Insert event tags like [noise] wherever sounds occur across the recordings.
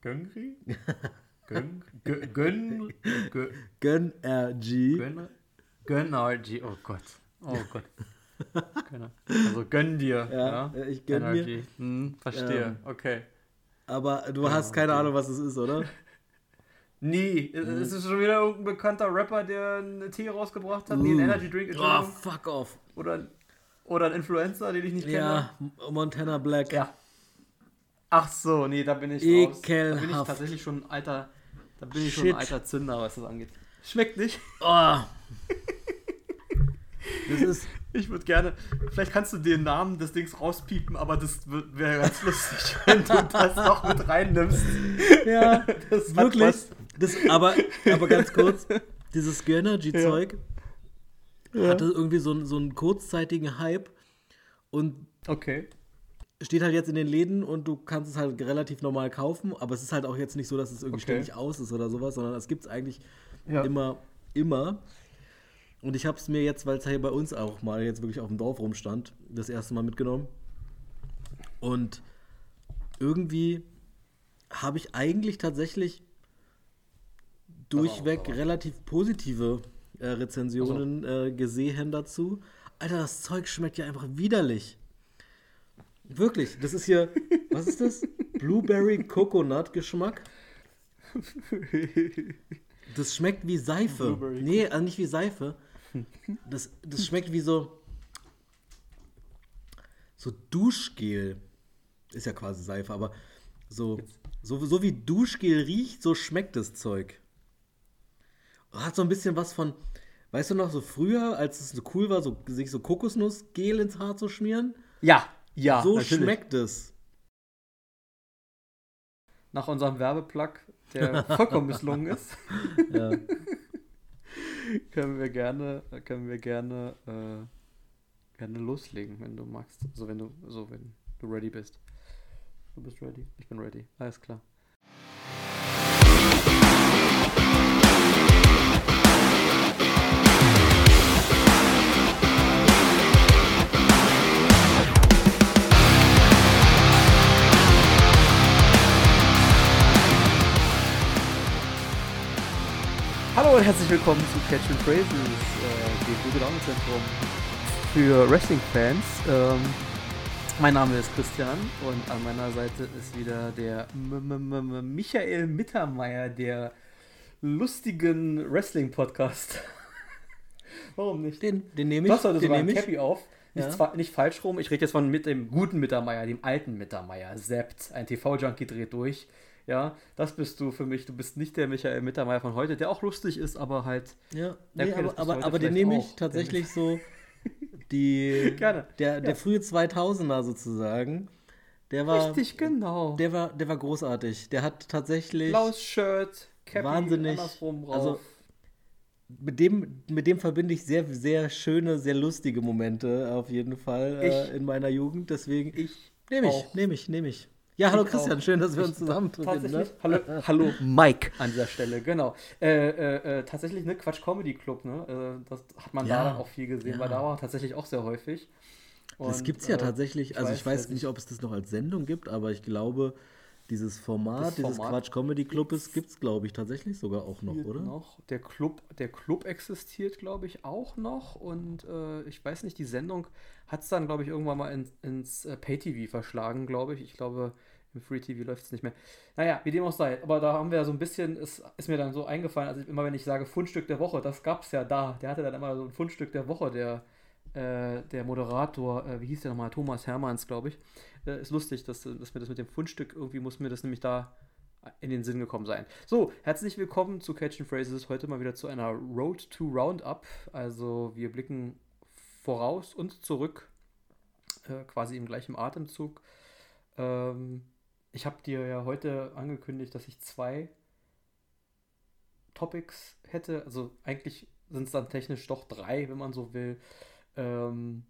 Göngri? Gön, gön, gön, gön, Gönnergy. gön, Gönnergy. Oh Gott. Oh Gott. Also gönn dir. Ja, Ja, ich gönn mir. Energy. Hm, verstehe. Ähm, Okay. Aber du hast keine Ahnung, was es ist, oder? [laughs] Nee, Mhm. es ist schon wieder irgendein bekannter Rapper, der einen Tee rausgebracht hat. Nee, einen Energy Drink, Oh, fuck off. Oder, oder ein Influencer, den ich nicht kenne. Ja, Montana Black. Ja. Ach so, nee, da bin ich raus. Da bin ich Ekelhaft. tatsächlich schon ein alter, da bin ich schon Shit. ein alter Zünder, was das angeht. Schmeckt nicht. Oh. Das ist. [laughs] Ich würde gerne, vielleicht kannst du den Namen des Dings rauspiepen, aber das wäre ganz [laughs] lustig, wenn du das noch mit reinnimmst. Ja, [laughs] Das wirklich. Das, aber, aber ganz kurz, dieses Gönnergy-Zeug hatte irgendwie so, einen- so einen kurzzeitigen Hype und Okay. Steht halt jetzt in den Läden und du kannst es halt relativ normal kaufen, aber es ist halt auch jetzt nicht so, dass es irgendwie Okay. ständig aus ist oder sowas, sondern es gibt es eigentlich Ja. immer, immer. Und ich habe es mir jetzt, weil es hier bei uns auch mal jetzt wirklich auf dem Dorf rumstand, das erste Mal mitgenommen. Und irgendwie habe ich eigentlich tatsächlich durchweg aber- relativ positive äh, Rezensionen äh, gesehen dazu. Alter, das Zeug schmeckt ja einfach widerlich. Wirklich, das ist hier, was ist das? Blueberry Coconut Geschmack. Das schmeckt wie Seife. Blueberry nee, also nicht wie Seife. Das, das schmeckt wie so so Duschgel. Ist ja quasi Seife, aber so, so, so wie Duschgel riecht, so schmeckt das Zeug. Hat so ein bisschen was von, weißt du noch, so früher, als es so cool war, so, sich so Kokosnussgel ins Haar zu schmieren? Ja, ja, so natürlich. schmeckt es. Nach unserem Werbeplug, der [laughs] vollkommen misslungen ist, Ja. [laughs] können wir gerne, können wir gerne, äh, gerne loslegen, wenn du magst. So, wenn du, so, wenn du ready bist. Du bist ready, ich bin ready. Alles klar. Und herzlich willkommen zu Catch and Phrases, äh, dem gute Laune-Zentrum für Wrestling-Fans. Ähm, mein Name ist Christian und an meiner Seite ist wieder der M -M -M Michael Mittermeier, der lustigen Wrestling-Podcast. [laughs] Warum nicht? Den, den nehme ich. heute den nehme ich. Cappy auf. Nicht, Ja. nicht falsch rum, ich rede jetzt von mit dem guten Mittermeier, dem alten Mittermeier. Seppt, ein TV-Junkie dreht durch. Ja, das bist du für mich. Du bist nicht der Michael Mittermeier von heute, der auch lustig ist, aber halt. Ja, nee, okay, aber, aber, aber den nehme ich tatsächlich so [laughs] die [laughs] Gerne, der, der ja. frühe 2000er sozusagen. Der war Richtig, genau. der war der war großartig. Der hat tatsächlich Blaues Shirt, Cappy, Wahnsinnig. andersrum drauf. Also, mit dem mit dem verbinde ich sehr sehr schöne, sehr lustige Momente auf jeden Fall äh, in meiner Jugend, deswegen ich nehme ich, nehme ich, nehme ich. Ja, hallo Ich Christian, auch. schön, dass wir Ich- uns zusammen befinden. Ne? [laughs] Hallo, hallo Mike an dieser Stelle, genau. Äh, äh, äh, tatsächlich, ne, Quatsch Comedy Club, ne? Äh, das hat man Ja, da dann auch viel gesehen, ja. weil da war tatsächlich auch sehr häufig. Das Und, gibt es ja äh, tatsächlich, also ich weiß dass nicht, ob es das noch als Sendung gibt, aber ich glaube, dieses Format, Das dieses Format Quatsch Comedy Clubes gibt es, glaube ich, tatsächlich sogar auch noch, oder? Noch. Der Club, der Club existiert, glaube ich, auch noch. Und äh, ich weiß nicht, die Sendung hat es dann, glaube ich, irgendwann mal in, ins äh, Pay-TV verschlagen, glaube ich. Ich glaube, im Free-TV läuft es nicht mehr. Naja, wie dem auch sei. Aber da haben wir so ein bisschen, es ist mir dann so eingefallen, also immer wenn ich sage Fundstück der Woche, das gab es ja da. Der hatte dann immer so ein Fundstück der Woche, der, äh, der Moderator, äh, wie hieß der nochmal? Thomas Hermanns, glaube ich. Äh, ist lustig, dass, dass mir das mit dem Fundstück, irgendwie muss mir das nämlich da in den Sinn gekommen sein. So, herzlich willkommen zu Catch and Phrases. Heute mal wieder zu einer Road to Roundup. Also wir blicken voraus und zurück, äh, quasi im gleichen Atemzug. Ähm, ich habe dir ja heute angekündigt, dass ich zwei Topics hätte. Also eigentlich sind es dann technisch doch drei, wenn man so will. Ähm,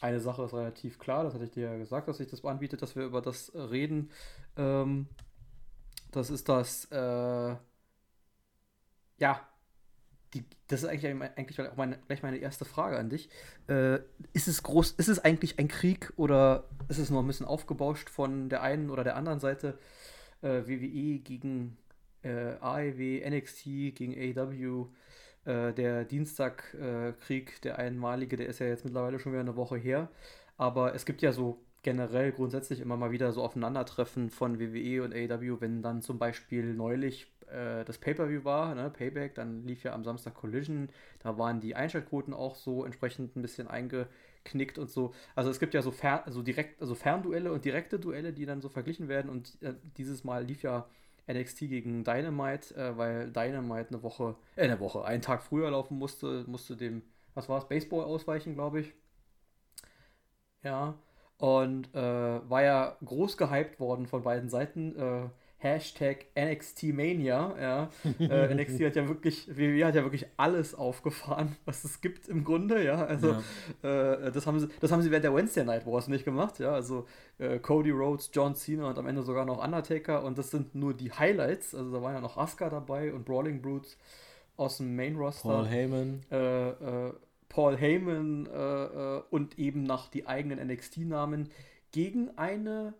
eine Sache ist relativ klar, das hatte ich dir ja gesagt, dass sich das anbietet, dass wir über das reden. Ähm, das ist das, äh, ja, die, das ist eigentlich, eigentlich auch meine, gleich meine erste Frage an dich. Äh, ist es groß, ist es eigentlich ein Krieg oder ist es nur ein bisschen aufgebauscht von der einen oder der anderen Seite? äh, WWE gegen äh, AEW, NXT gegen AEW. Äh, der Dienstagkrieg, äh, der einmalige, der ist ja jetzt mittlerweile schon wieder eine Woche her. Aber es gibt ja so generell grundsätzlich immer mal wieder so Aufeinandertreffen von WWE und AEW, wenn dann zum Beispiel neulich äh, das Pay-Per-View war, ne, Payback, dann lief ja am Samstag Collision, da waren die Einschaltquoten auch so entsprechend ein bisschen eingeknickt und so. Also es gibt ja so, Fer also direkt, also Fernduelle und direkte Duelle, die dann so verglichen werden und äh, dieses Mal lief ja NXT gegen Dynamite, äh, weil Dynamite eine Woche, äh, eine Woche, einen Tag früher laufen musste, musste dem, was war es, Baseball ausweichen, glaube ich. Ja, und äh, war ja groß gehypt worden von beiden Seiten. Äh, Hashtag NXT Mania. Ja. [laughs] äh, NXT hat ja wirklich, WWE hat ja wirklich alles aufgefahren, [laughs] was es gibt im Grunde. Ja, also ja. Äh, das, haben sie, das haben sie während der Wednesday Night Wars nicht gemacht. Ja, also äh, Cody Rhodes, John Cena und am Ende sogar noch Undertaker. Und das sind nur die Highlights. Also da waren ja noch Asuka dabei und Brawling Brutes aus dem Main Roster. Paul Heyman. Äh, äh, Paul Heyman äh, und eben nach die eigenen NXT-Namen gegen eine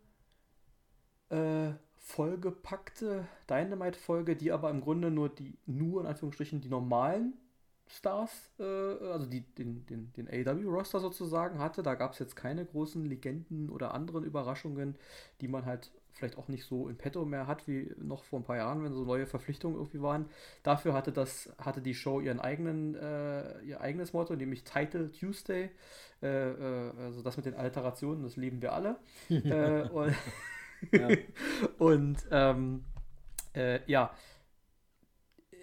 äh, vollgepackte Dynamite-Folge, die aber im Grunde nur die, nur in Anführungsstrichen die normalen Stars, äh, also die, den, den, den AW-Roster sozusagen hatte. Da gab es jetzt keine großen Legenden oder anderen Überraschungen, die man halt vielleicht auch nicht so in petto mehr hat wie noch vor ein paar Jahren, wenn so neue Verpflichtungen irgendwie waren. Dafür hatte das, hatte die Show ihren eigenen, äh, ihr eigenes Motto, nämlich Title Tuesday. Äh, äh, also das mit den Alterationen, das lieben wir alle. [laughs] Äh, und ja. [laughs] Und ähm, äh, ja,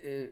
äh,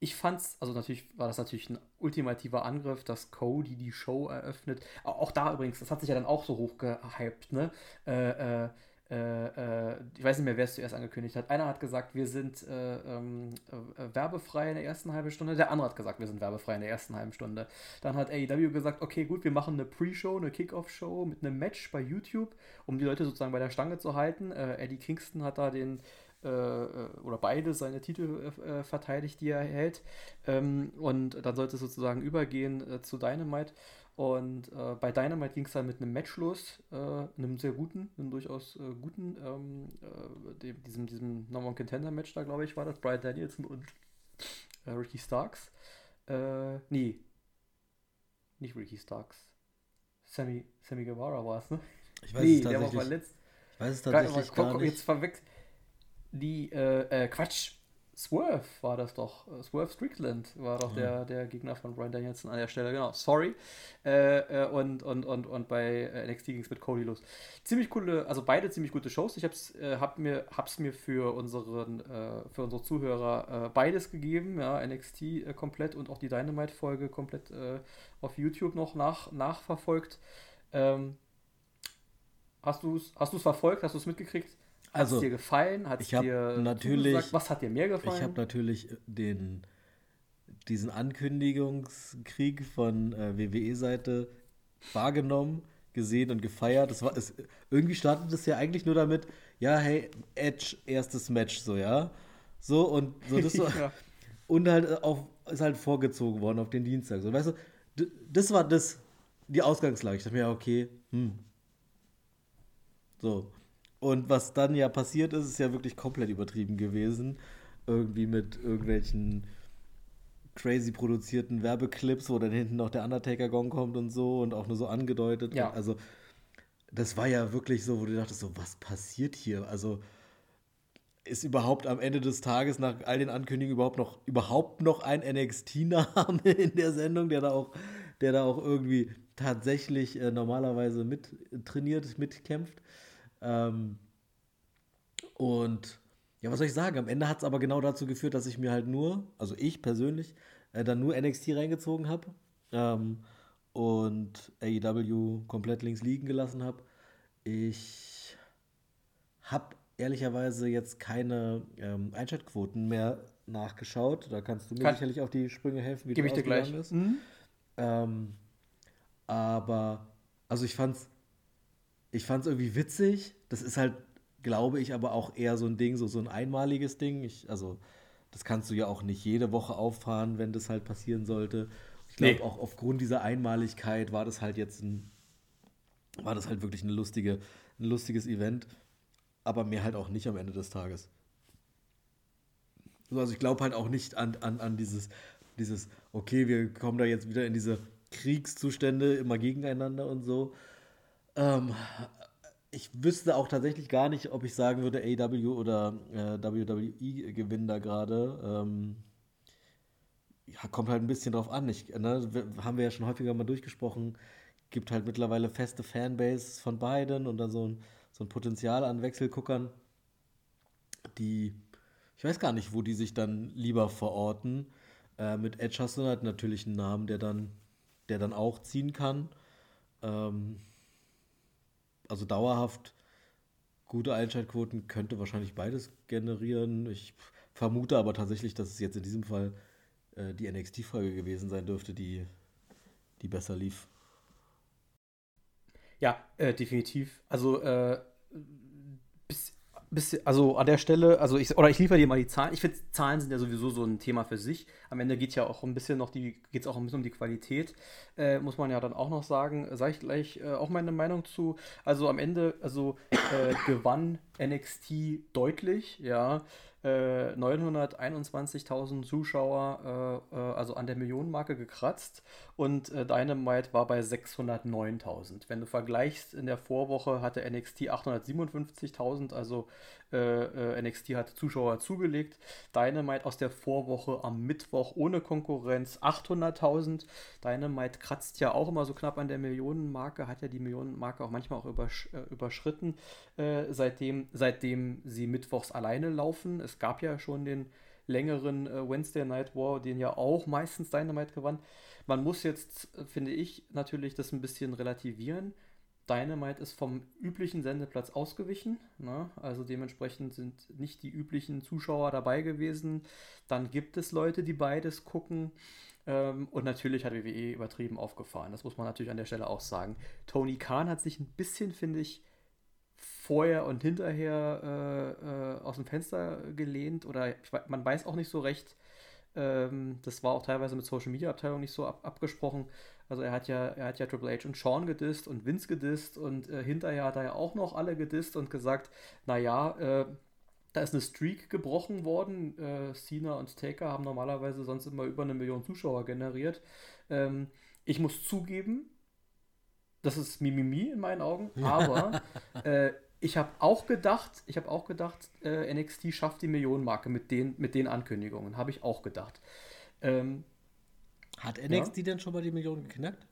ich fand's, also natürlich war das natürlich ein ultimativer Angriff, dass Cody die Show eröffnet. Auch da übrigens, das hat sich ja dann auch so hochgehypt, ne? Äh, äh, äh, äh, ich weiß nicht mehr, wer es zuerst angekündigt hat. Einer hat gesagt, wir sind äh, ähm, äh, werbefrei in der ersten halben Stunde. Der andere hat gesagt, wir sind werbefrei in der ersten halben Stunde. Dann hat AEW gesagt, okay, gut, wir machen eine Pre-Show, eine Kick-Off-Show mit einem Match bei YouTube, um die Leute sozusagen bei der Stange zu halten. Eddie Kingston hat da den äh, oder beide seine Titel äh, verteidigt, die er hält. Ähm, und dann sollte es sozusagen übergehen äh, zu Dynamite. Und äh, bei Dynamite ging es dann mit einem Match los, äh, einem sehr guten, einem durchaus äh, guten, ähm, äh, dem, diesem, diesem Number One Contender Match da, glaube ich, war das, Brian Danielson und äh, Ricky Starks. Äh, nee, nicht Ricky Starks. Sammy, Sammy Guevara war es, ne? Ich weiß nee, es tatsächlich. Der war verletzt. Ich weiß es tatsächlich gar, gar nicht. Jetzt verwechselt. Die, äh, Quatsch, Swerve war das doch. Äh, Swerve Strickland war doch der, der Gegner von Brian Danielson an der Stelle. Genau, sorry. Äh, äh, und, und, und, und bei NXT ging es mit Cody los. Ziemlich coole, also beide ziemlich gute Shows. Ich hab's, äh, hab mir, hab's mir für, unseren, äh, für unsere Zuhörer äh, beides gegeben. Ja, NXT komplett und auch die Dynamite-Folge komplett auf YouTube noch nach, nachverfolgt. Ähm, hast du es hast verfolgt? Hast du es mitgekriegt? Hat also, es dir gefallen? Hat es dir natürlich? Was hat dir mehr gefallen? Ich habe natürlich den, diesen Ankündigungskrieg von äh, WWE-Seite wahrgenommen, gesehen und gefeiert. Das war, es, irgendwie startet es ja eigentlich nur damit, ja, hey, Edge, erstes Match, so, ja. So, und so, das [laughs] so. ja. Und halt auf, ist halt vorgezogen worden auf den Dienstag. So, weißt du, das war das, die Ausgangslage. Ich dachte mir, ja, okay, hm. So. Und was dann ja passiert ist, ist ja wirklich komplett übertrieben gewesen. Irgendwie mit irgendwelchen crazy produzierten Werbeclips, wo dann hinten noch der Undertaker-Gong kommt und so und auch nur so angedeutet. Ja. also, das war ja wirklich so, wo du dachtest, so, was passiert hier? Also, ist überhaupt am Ende des Tages nach all den Ankündigungen überhaupt noch, überhaupt noch ein NXT-Name [laughs] in der Sendung, der da auch, der da auch irgendwie tatsächlich äh, normalerweise mit trainiert, mitkämpft? Ähm, und ja, was soll ich sagen? Am Ende hat es aber genau dazu geführt, dass ich mir halt nur, also ich persönlich, äh, dann nur NXT reingezogen habe ähm, und AEW komplett links liegen gelassen habe. Ich habe ehrlicherweise jetzt keine ähm, Einschaltquoten mehr nachgeschaut. Da kannst du mir Kann, sicherlich auf die Sprünge helfen, wie Gebe ich dir gleich. ist. Mhm. Ähm, aber, also ich fand's ich fand es irgendwie witzig. Das ist halt, glaube ich, aber auch eher so ein Ding, so, so ein einmaliges Ding. Ich, also, das kannst du ja auch nicht jede Woche auffahren, wenn das halt passieren sollte. Ich glaube, nee. auch aufgrund dieser Einmaligkeit war das halt jetzt ein, war das halt wirklich eine lustige, ein lustiges Event. aber mehr halt auch nicht am Ende des Tages. Also ich glaube halt auch nicht an, an, an dieses, dieses, okay, wir kommen da jetzt wieder in diese Kriegszustände immer gegeneinander und so. Ähm, ich wüsste auch tatsächlich gar nicht, ob ich sagen würde, AW oder äh, WWE gewinnen da gerade. Ähm, ja, kommt halt ein bisschen drauf an. Ich, ne, haben wir ja schon häufiger mal durchgesprochen. Gibt halt mittlerweile feste Fanbase von beiden und dann so ein, so ein Potenzial an Wechselguckern, die, ich weiß gar nicht, wo die sich dann lieber verorten. Äh, mit Edge hast du halt natürlich einen Namen, der dann, der dann auch ziehen kann. Ähm, also dauerhaft gute Einschaltquoten könnte wahrscheinlich beides generieren. Ich vermute aber tatsächlich, dass es jetzt in diesem Fall äh, die NXT-Folge gewesen sein dürfte, die, die besser lief. Ja, äh, definitiv. Also äh, bisschen, also an der Stelle, also ich, oder ich liefere dir mal die Zahlen. Ich finde, Zahlen sind ja sowieso so ein Thema für sich. Am Ende geht ja auch ein bisschen noch die, geht es auch ein bisschen um die Qualität, äh, muss man ja dann auch noch sagen. Sage ich gleich äh, auch meine Meinung zu. Also am Ende, also äh, gewann NXT deutlich, ja. 921.000 äh, Zuschauer, äh, äh, also an der Millionenmarke gekratzt und äh, Dynamite war bei 609.000. Wenn du vergleichst, in der Vorwoche hatte NXT 857.000, also äh, äh NXT hat Zuschauer zugelegt. Dynamite aus der Vorwoche am Mittwoch ohne Konkurrenz 800.000. Dynamite kratzt ja auch immer so knapp an der Millionenmarke, hat ja die Millionenmarke auch manchmal auch übersch äh, überschritten, äh, seitdem, seitdem sie mittwochs alleine laufen. Es gab ja schon den längeren äh, Wednesday Night War, den ja auch meistens Dynamite gewann. Man muss jetzt, finde ich, natürlich das ein bisschen relativieren. Dynamite ist vom üblichen Sendeplatz ausgewichen. Ne? Also dementsprechend sind nicht die üblichen Zuschauer dabei gewesen. Dann gibt es Leute, die beides gucken. Ähm, und natürlich hat WWE übertrieben aufgefahren. Das muss man natürlich an der Stelle auch sagen. Tony Khan hat sich ein bisschen, finde ich, vorher und hinterher äh, äh, aus dem Fenster gelehnt. Oder ich, man weiß auch nicht so recht. Ähm, das war auch teilweise mit Social Media Abteilung nicht so ab abgesprochen also er hat ja, er hat ja Triple H und Sean gedisst und Vince gedisst und äh, hinterher hat er ja auch noch alle gedisst und gesagt, naja, äh, da ist eine Streak gebrochen worden. Äh, Cena und Taker haben normalerweise sonst immer über eine Million Zuschauer generiert. Ähm, ich muss zugeben, das ist Mimimi in meinen Augen, aber [laughs] äh, ich habe auch gedacht, ich habe auch gedacht, äh, NXT schafft die Millionenmarke mit den, mit den Ankündigungen, habe ich auch gedacht. Ähm, hat NXT ja? denn schon mal die Millionen geknackt?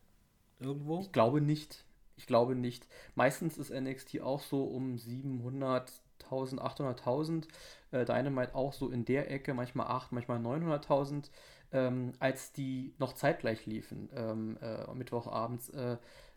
Irgendwo? Ich glaube nicht. Ich glaube nicht. Meistens ist NXT auch so um 700.000, 800.000. Äh, Dynamite auch so in der Ecke, manchmal 8, manchmal 900.000. Ähm, als die noch zeitgleich liefen, ähm, äh, Mittwochabends, äh,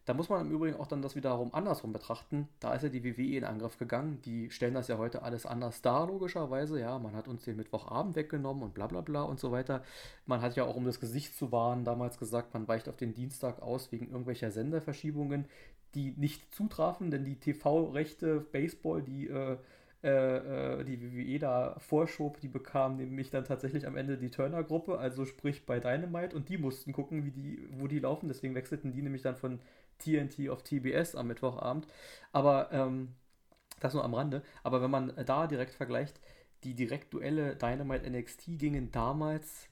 da muss man im Übrigen auch dann das wiederum andersrum betrachten. Da ist ja die WWE in Angriff gegangen. Die stellen das ja heute alles anders dar, logischerweise. Ja, man hat uns den Mittwochabend weggenommen und bla bla bla und so weiter. Man hat ja auch, um das Gesicht zu wahren, damals gesagt, man weicht auf den Dienstag aus wegen irgendwelcher Senderverschiebungen, die nicht zutrafen, denn die TV-Rechte Baseball, die äh, äh, äh die WWE da vorschob, die bekam nämlich dann tatsächlich am Ende die Turner-Gruppe, also sprich bei Dynamite, und die mussten gucken, wie die, wo die laufen. Deswegen wechselten die nämlich dann von TNT auf TBS am Mittwochabend. Aber ähm, das nur am Rande. Aber wenn man da direkt vergleicht, die Direktduelle Dynamite NXT gingen damals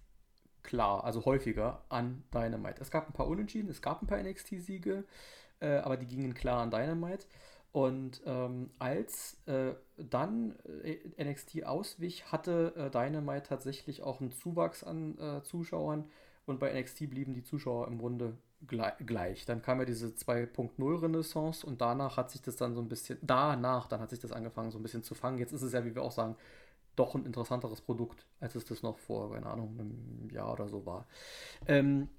klar, also häufiger an Dynamite. Es gab ein paar Unentschieden, es gab ein paar NXT-Siege, äh, aber die gingen klar an Dynamite. Und ähm, als äh, dann äh, NXT auswich, hatte äh, Dynamite tatsächlich auch einen Zuwachs an äh, Zuschauern und bei NXT blieben die Zuschauer im Grunde gleich. Dann kam ja diese 2.0 Renaissance und danach hat sich das dann so ein bisschen, danach, dann hat sich das angefangen so ein bisschen zu fangen. Jetzt ist es ja, wie wir auch sagen, doch ein interessanteres Produkt, als es das noch vor, keine Ahnung, einem Jahr oder so war. Ähm,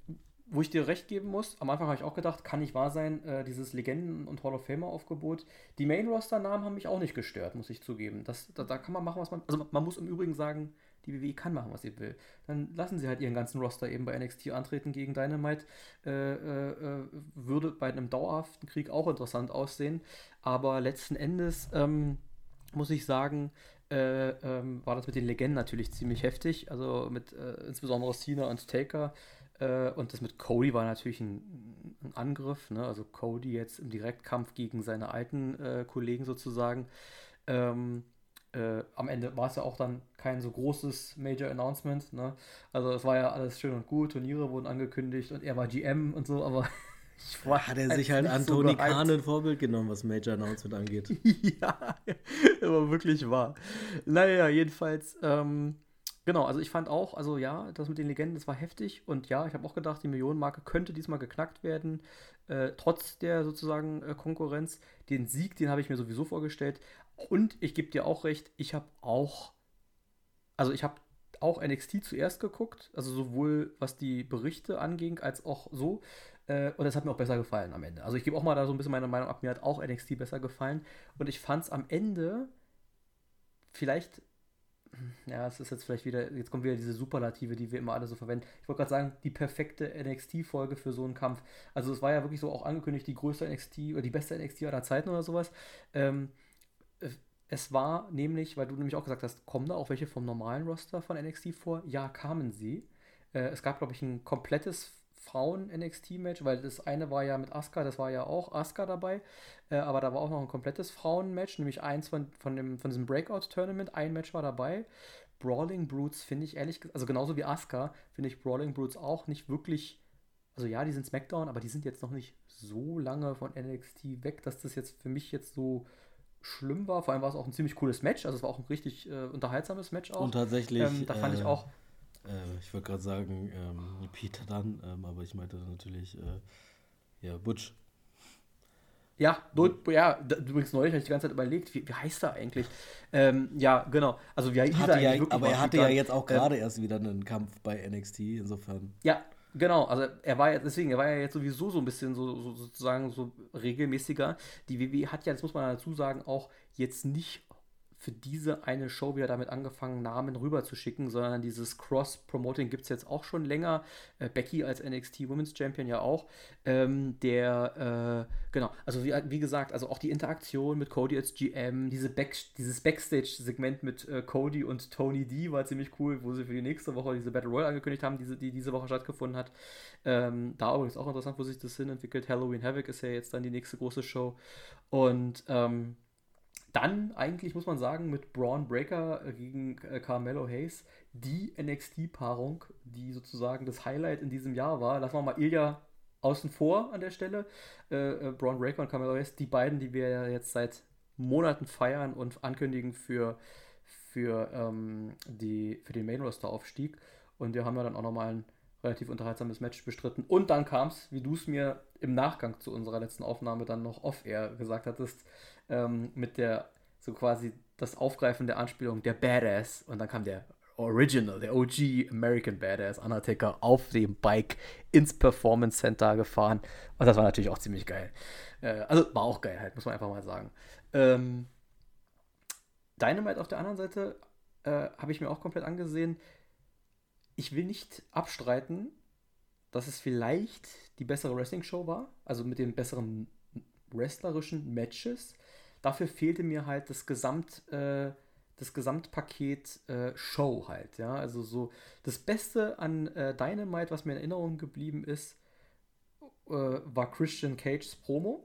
wo ich dir recht geben muss, am Anfang habe ich auch gedacht, kann nicht wahr sein, äh, dieses Legenden- und Hall of Famer-Aufgebot. Die Main-Roster-Namen haben mich auch nicht gestört, muss ich zugeben. Das, da, da kann man machen, was man. Also man muss im Übrigen sagen, die WWE kann machen, was sie will. Dann lassen sie halt ihren ganzen Roster eben bei NXT antreten gegen Dynamite. Äh, äh, äh, würde bei einem dauerhaften Krieg auch interessant aussehen. Aber letzten Endes ähm, muss ich sagen, äh, ähm, war das mit den Legenden natürlich ziemlich heftig. Also mit äh, insbesondere Cena und Taker. Äh, und das mit Cody war natürlich ein, ein Angriff. Ne? Also Cody jetzt im Direktkampf gegen seine alten Kollegen sozusagen. Ähm, äh, am Ende war es ja auch dann kein so großes Major Announcement. Ne? Also es war ja alles schön und gut, Turniere wurden angekündigt und er war GM und so, aber [laughs] ich war Hat er sich halt an Tony so Khan ein Vorbild genommen, was Major Announcement angeht. [laughs] ja, [laughs] aber wirklich wahr. Naja, jedenfalls, ähm, genau, also ich fand auch, also ja, das mit den Legenden, das war heftig und ja, ich habe auch gedacht, die Millionenmarke könnte diesmal geknackt werden, äh, trotz der sozusagen äh, Konkurrenz. Den Sieg, den habe ich mir sowieso vorgestellt, und ich gebe dir auch recht, ich habe auch, also ich habe auch NXT zuerst geguckt, also sowohl was die Berichte anging, als auch so. Äh, und das hat mir auch besser gefallen am Ende. Also ich gebe auch mal da so ein bisschen meine Meinung ab. Mir hat auch NXT besser gefallen. Und ich fand es am Ende vielleicht, ja, es ist jetzt vielleicht wieder, jetzt kommt wieder diese Superlative, die wir immer alle so verwenden. Ich wollte gerade sagen, die perfekte NXT-Folge für so einen Kampf. Also es war ja wirklich so auch angekündigt, die größte NXT oder die beste NXT aller Zeiten oder sowas. Ähm, es war nämlich, weil du nämlich auch gesagt hast, kommen da auch welche vom normalen Roster von NXT vor? Ja, kamen sie. Äh, es gab, glaube ich, ein komplettes Frauen-NXT-Match, weil das eine war ja mit Asuka, das war ja auch Asuka dabei, äh, aber da war auch noch ein komplettes Frauen-Match, nämlich eins von, von, dem, von diesem Breakout-Tournament, ein Match war dabei. Brawling Brutes finde ich ehrlich gesagt, also genauso wie Asuka, finde ich Brawling Brutes auch nicht wirklich, also ja, die sind SmackDown, aber die sind jetzt noch nicht so lange von NXT weg, dass das jetzt für mich jetzt so schlimm war. Vor allem war es auch ein ziemlich cooles Match. Also es war auch ein richtig äh, unterhaltsames Match auch. Und tatsächlich. Ähm, da fand äh, ich auch. Äh, ich wollte gerade sagen, ähm, Peter dann, ähm, aber ich meinte natürlich, äh, ja, Butch. Ja, du, ja, übrigens neulich habe ich die ganze Zeit überlegt, wie, wie heißt er eigentlich? Ähm, ja, genau. Also wie hieß er ja, Aber er hatte ja jetzt auch gerade ähm, erst wieder einen Kampf bei NXT, insofern. Ja, Genau, also er war ja, deswegen, er war ja jetzt sowieso so ein bisschen so, so sozusagen so regelmäßiger. Die WWE hat ja, das muss man dazu sagen, auch jetzt nicht für diese eine Show wieder damit angefangen, Namen rüber zu schicken, sondern dieses Cross-Promoting gibt es jetzt auch schon länger. Äh, Becky als NXT Women's Champion ja auch. Ähm, der, äh, genau, also wie, wie, gesagt, also auch die Interaktion mit Cody als GM, diese Back, dieses Backstage-Segment mit äh, Cody und Tony D war ziemlich cool, wo sie für die nächste Woche diese Battle Royale angekündigt haben, diese, die diese Woche stattgefunden hat. Ähm, da übrigens auch interessant, wo sich das hin entwickelt. Halloween Havoc ist ja jetzt dann die nächste große Show. Und ähm, dann eigentlich, muss man sagen, mit Braun Breaker gegen äh, Carmelo Hayes die NXT-Paarung, die sozusagen das Highlight in diesem Jahr war. Lassen wir mal Ilya außen vor an der Stelle. Äh, äh, Braun Breaker und Carmelo Hayes, die beiden, die wir ja jetzt seit Monaten feiern und ankündigen für, für, ähm, die, für den Main-Roster-Aufstieg. Und wir haben ja dann auch nochmal ein relativ unterhaltsames Match bestritten. Und dann kam es, wie du es mir im Nachgang zu unserer letzten Aufnahme dann noch off-air gesagt hattest, ähm, mit der so quasi das Aufgreifen der Anspielung der Badass und dann kam der Original, der OG American Badass Undertaker auf dem Bike ins Performance Center gefahren und das war natürlich auch ziemlich geil. Äh, also war auch geil halt, muss man einfach mal sagen. Ähm, Dynamite auf der anderen Seite äh, habe ich mir auch komplett angesehen. Ich will nicht abstreiten, dass es vielleicht die bessere Wrestling-Show war, also mit den besseren wrestlerischen Matches. Dafür fehlte mir halt das Gesamt, äh, das Gesamtpaket äh, Show halt, ja. Also so das Beste an äh, Dynamite, was mir in Erinnerung geblieben ist, äh, war Christian Cages Promo.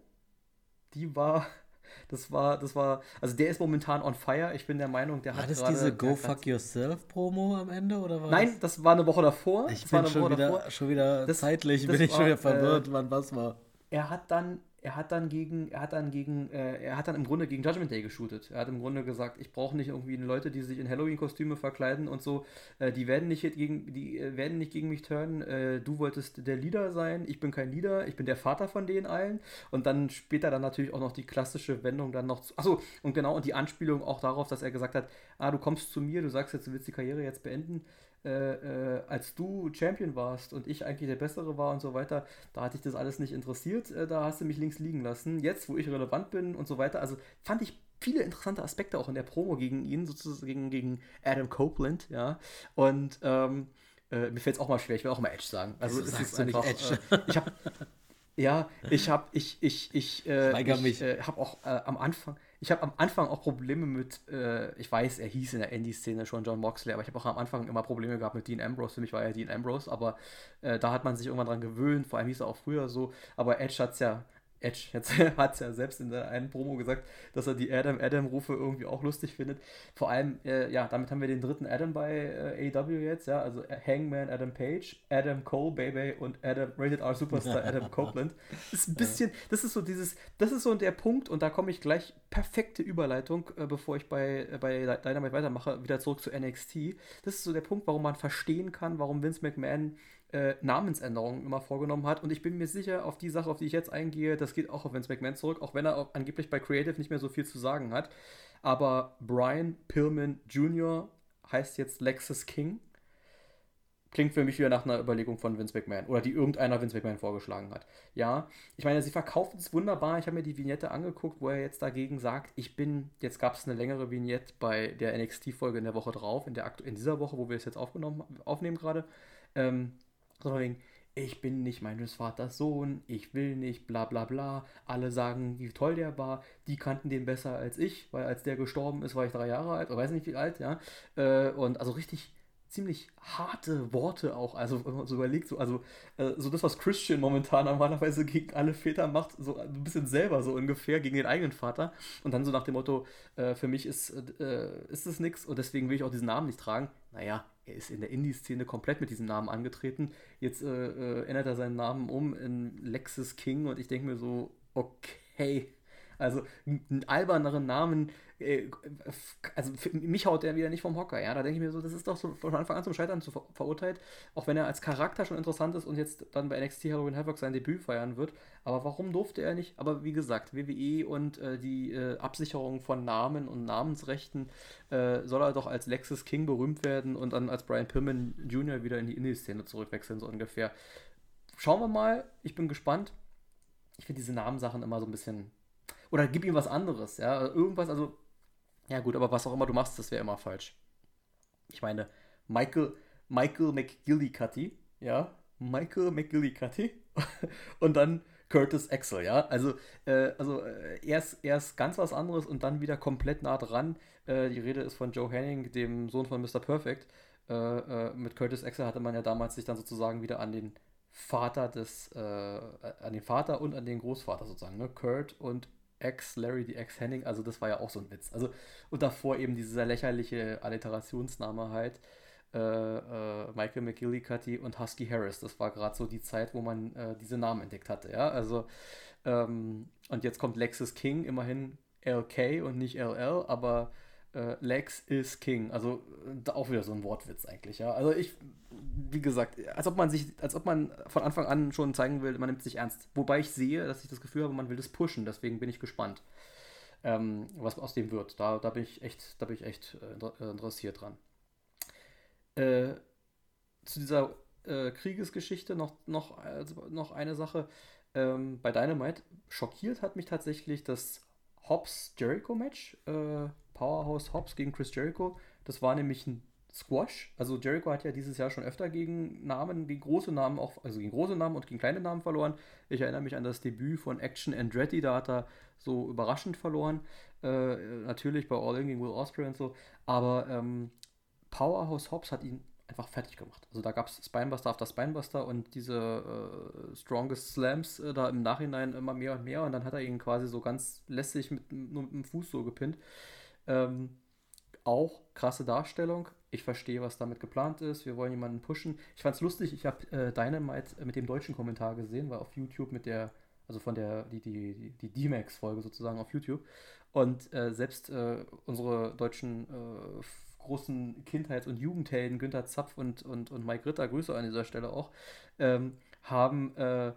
Die war, [laughs] das war, das war, also der ist momentan on fire. Ich bin der Meinung, der war hat das grade, diese Go Fuck Yourself Promo am Ende oder was? Nein, das war eine Woche davor. Ich bin schon wieder, schon wieder das, zeitlich, das bin ich war, schon wieder verwirrt, äh, wann was war. Er hat dann er hat dann gegen, er hat dann gegen, äh, er hat dann im Grunde gegen Judgment Day geshootet. Er hat im Grunde gesagt, ich brauche nicht irgendwie Leute, die sich in Halloween-Kostüme verkleiden und so, äh, die werden nicht gegen, die äh, werden nicht gegen mich turnen. Äh, du wolltest der Leader sein, ich bin kein Leader, ich bin der Vater von denen allen. Und dann später dann natürlich auch noch die klassische Wendung dann noch zu, achso, und genau, und die Anspielung auch darauf, dass er gesagt hat, ah, du kommst zu mir, du sagst jetzt, du willst die Karriere jetzt beenden äh, äh, als du Champion warst und ich eigentlich der Bessere war und so weiter, da hatte ich das alles nicht interessiert, äh, da hast du mich links liegen lassen. Jetzt, wo ich relevant bin und so weiter, also fand ich viele interessante Aspekte auch in der Promo gegen ihn, sozusagen gegen, gegen Adam Copeland, ja. Und ähm, äh, mir fällt es auch mal schwer, ich will auch mal Edge sagen. Also, es ist einfach, Edge. Äh, ich habe ja, ich habe ich ich ich, ich äh, habe auch am Anfang ich habe am Anfang auch Probleme mit, äh, ich weiß, er hieß in der Indie-Szene schon John Moxley, aber ich habe auch am Anfang immer Probleme gehabt mit Dean Ambrose. Für mich war er Dean Ambrose, aber äh, da hat man sich irgendwann dran gewöhnt, vor allem hieß er auch früher so. Aber Edge hat es ja Edge [laughs] hat es ja selbst in der einen Promo gesagt, dass er die Adam Adam Rufe irgendwie auch lustig findet. Vor allem, äh, ja, damit haben wir den dritten Adam bei äh, AW jetzt, ja, also Hangman Adam Page, Adam Cole Baby und Adam Rated R Superstar [laughs] Adam Copeland. Das ist ein bisschen, das ist so dieses, das ist so der Punkt und da komme ich gleich perfekte Überleitung, äh, bevor ich bei, äh, bei Dynamite weitermache, wieder zurück zu NXT. Das ist so der Punkt, warum man verstehen kann, warum Vince McMahon äh, Namensänderungen immer vorgenommen hat. Und ich bin mir sicher, auf die Sache, auf die ich jetzt eingehe, das geht auch auf Vince McMahon zurück, auch wenn er angeblich bei Creative nicht mehr so viel zu sagen hat. Aber Brian Pillman Jr. heißt jetzt Lexus King. Klingt für mich wieder nach einer Überlegung von Vince McMahon oder die irgendeiner Vince McMahon vorgeschlagen hat. Ja, ich meine, sie verkaufen es wunderbar. Ich habe mir die Vignette angeguckt, wo er jetzt dagegen sagt, ich bin, jetzt gab es eine längere Vignette bei der NXT-Folge in der Woche drauf, in, der, in dieser Woche, wo wir es jetzt aufgenommen, aufnehmen gerade. Ähm, so wegen, ich bin nicht meines Vaters Sohn, ich will nicht, bla bla bla. Alle sagen, wie toll der war. Die kannten den besser als ich, weil als der gestorben ist, war ich drei Jahre alt, oder weiß nicht wie alt, ja. Äh, und also richtig ziemlich harte Worte auch. Also, wenn man so überlegt, so, also, äh, so das, was Christian momentan normalerweise gegen alle Väter macht, so ein bisschen selber so ungefähr gegen den eigenen Vater. Und dann so nach dem Motto, äh, für mich ist, äh, ist es nichts und deswegen will ich auch diesen Namen nicht tragen. Naja, er ist in der Indie-Szene komplett mit diesem Namen angetreten. Jetzt äh, äh, ändert er seinen Namen um in Lexus King und ich denke mir so, okay. Also einen alberneren Namen also mich haut der wieder nicht vom Hocker, ja. Da denke ich mir so, das ist doch so von Anfang an zum Scheitern zu ver verurteilt, auch wenn er als Charakter schon interessant ist und jetzt dann bei NXT Halloween Havoc sein Debüt feiern wird. Aber warum durfte er nicht? Aber wie gesagt, WWE und äh, die äh, Absicherung von Namen und Namensrechten äh, soll er doch als Lexus King berühmt werden und dann als Brian Pillman Jr. wieder in die Indie-Szene zurückwechseln, so ungefähr. Schauen wir mal, ich bin gespannt. Ich finde diese Namensachen immer so ein bisschen. Oder gib ihm was anderes, ja. Irgendwas, also ja, gut, aber was auch immer du machst, das wäre immer falsch. Ich meine, Michael, Michael McGillicuddy, ja, Michael McGillicuddy [laughs] und dann Curtis Axel, ja. Also, äh, also äh, erst, erst ganz was anderes und dann wieder komplett nah dran. Äh, die Rede ist von Joe Henning, dem Sohn von Mr. Perfect. Äh, äh, mit Curtis Axel hatte man ja damals sich dann sozusagen wieder an den Vater des, äh, an den Vater und an den Großvater sozusagen, ne? Kurt und Ex Larry die Ex Henning, also das war ja auch so ein Witz. Also und davor eben dieser lächerliche Alliterationsname halt. Äh, äh, Michael McGillicuddy und Husky Harris. Das war gerade so die Zeit, wo man äh, diese Namen entdeckt hatte, ja. Also ähm, und jetzt kommt Lexus King, immerhin LK und nicht LL, aber äh, Lex is King. Also äh, auch wieder so ein Wortwitz eigentlich, ja. Also ich, wie gesagt, als ob man sich, als ob man von Anfang an schon zeigen will, man nimmt sich ernst. Wobei ich sehe, dass ich das Gefühl habe, man will das pushen, deswegen bin ich gespannt, ähm, was aus dem wird. Da, da bin ich echt, da bin ich echt äh, interessiert dran. Äh, zu dieser äh, Kriegesgeschichte noch, noch, also noch eine Sache. Ähm, bei Dynamite schockiert hat mich tatsächlich das Hobbs-Jericho-Match. Äh, Powerhouse Hobbs gegen Chris Jericho. Das war nämlich ein Squash. Also Jericho hat ja dieses Jahr schon öfter gegen Namen, gegen große Namen auch, also gegen große Namen und gegen kleine Namen verloren. Ich erinnere mich an das Debüt von Action Andretti, da hat er so überraschend verloren. Äh, natürlich bei All In gegen Will Ospreay und so. Aber ähm, Powerhouse Hobbs hat ihn einfach fertig gemacht. Also da gab es Spinebuster after Spinebuster und diese äh, Strongest Slams äh, da im Nachhinein immer mehr und mehr und dann hat er ihn quasi so ganz lässig mit, nur mit dem Fuß so gepinnt. Ähm, auch krasse Darstellung. Ich verstehe, was damit geplant ist. Wir wollen jemanden pushen. Ich fand es lustig, ich habe äh, Dynamite mit dem deutschen Kommentar gesehen, war auf YouTube mit der, also von der, die, die, die D-Max-Folge sozusagen auf YouTube. Und äh, selbst äh, unsere deutschen äh, großen Kindheits- und Jugendhelden, Günther Zapf und, und, und Mike Ritter, Grüße an dieser Stelle auch, ähm, haben äh,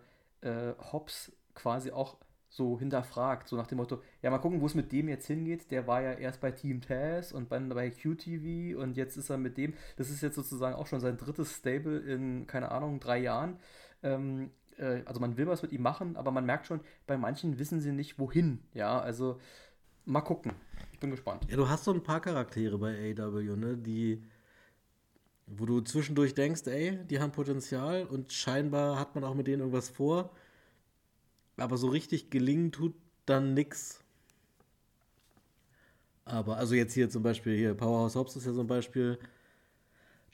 äh, Hobbs quasi auch so hinterfragt, so nach dem Motto, ja, mal gucken, wo es mit dem jetzt hingeht. Der war ja erst bei Team Taz und bei, bei QTV und jetzt ist er mit dem, das ist jetzt sozusagen auch schon sein drittes Stable in, keine Ahnung, drei Jahren. Ähm, äh, also man will was mit ihm machen, aber man merkt schon, bei manchen wissen sie nicht, wohin. Ja, also mal gucken. Ich bin gespannt. Ja, du hast so ein paar Charaktere bei AW, ne, die wo du zwischendurch denkst, ey, die haben Potenzial und scheinbar hat man auch mit denen irgendwas vor aber so richtig gelingen tut dann nix. Aber, also jetzt hier zum Beispiel, hier Powerhouse Hobbs ist ja so ein Beispiel.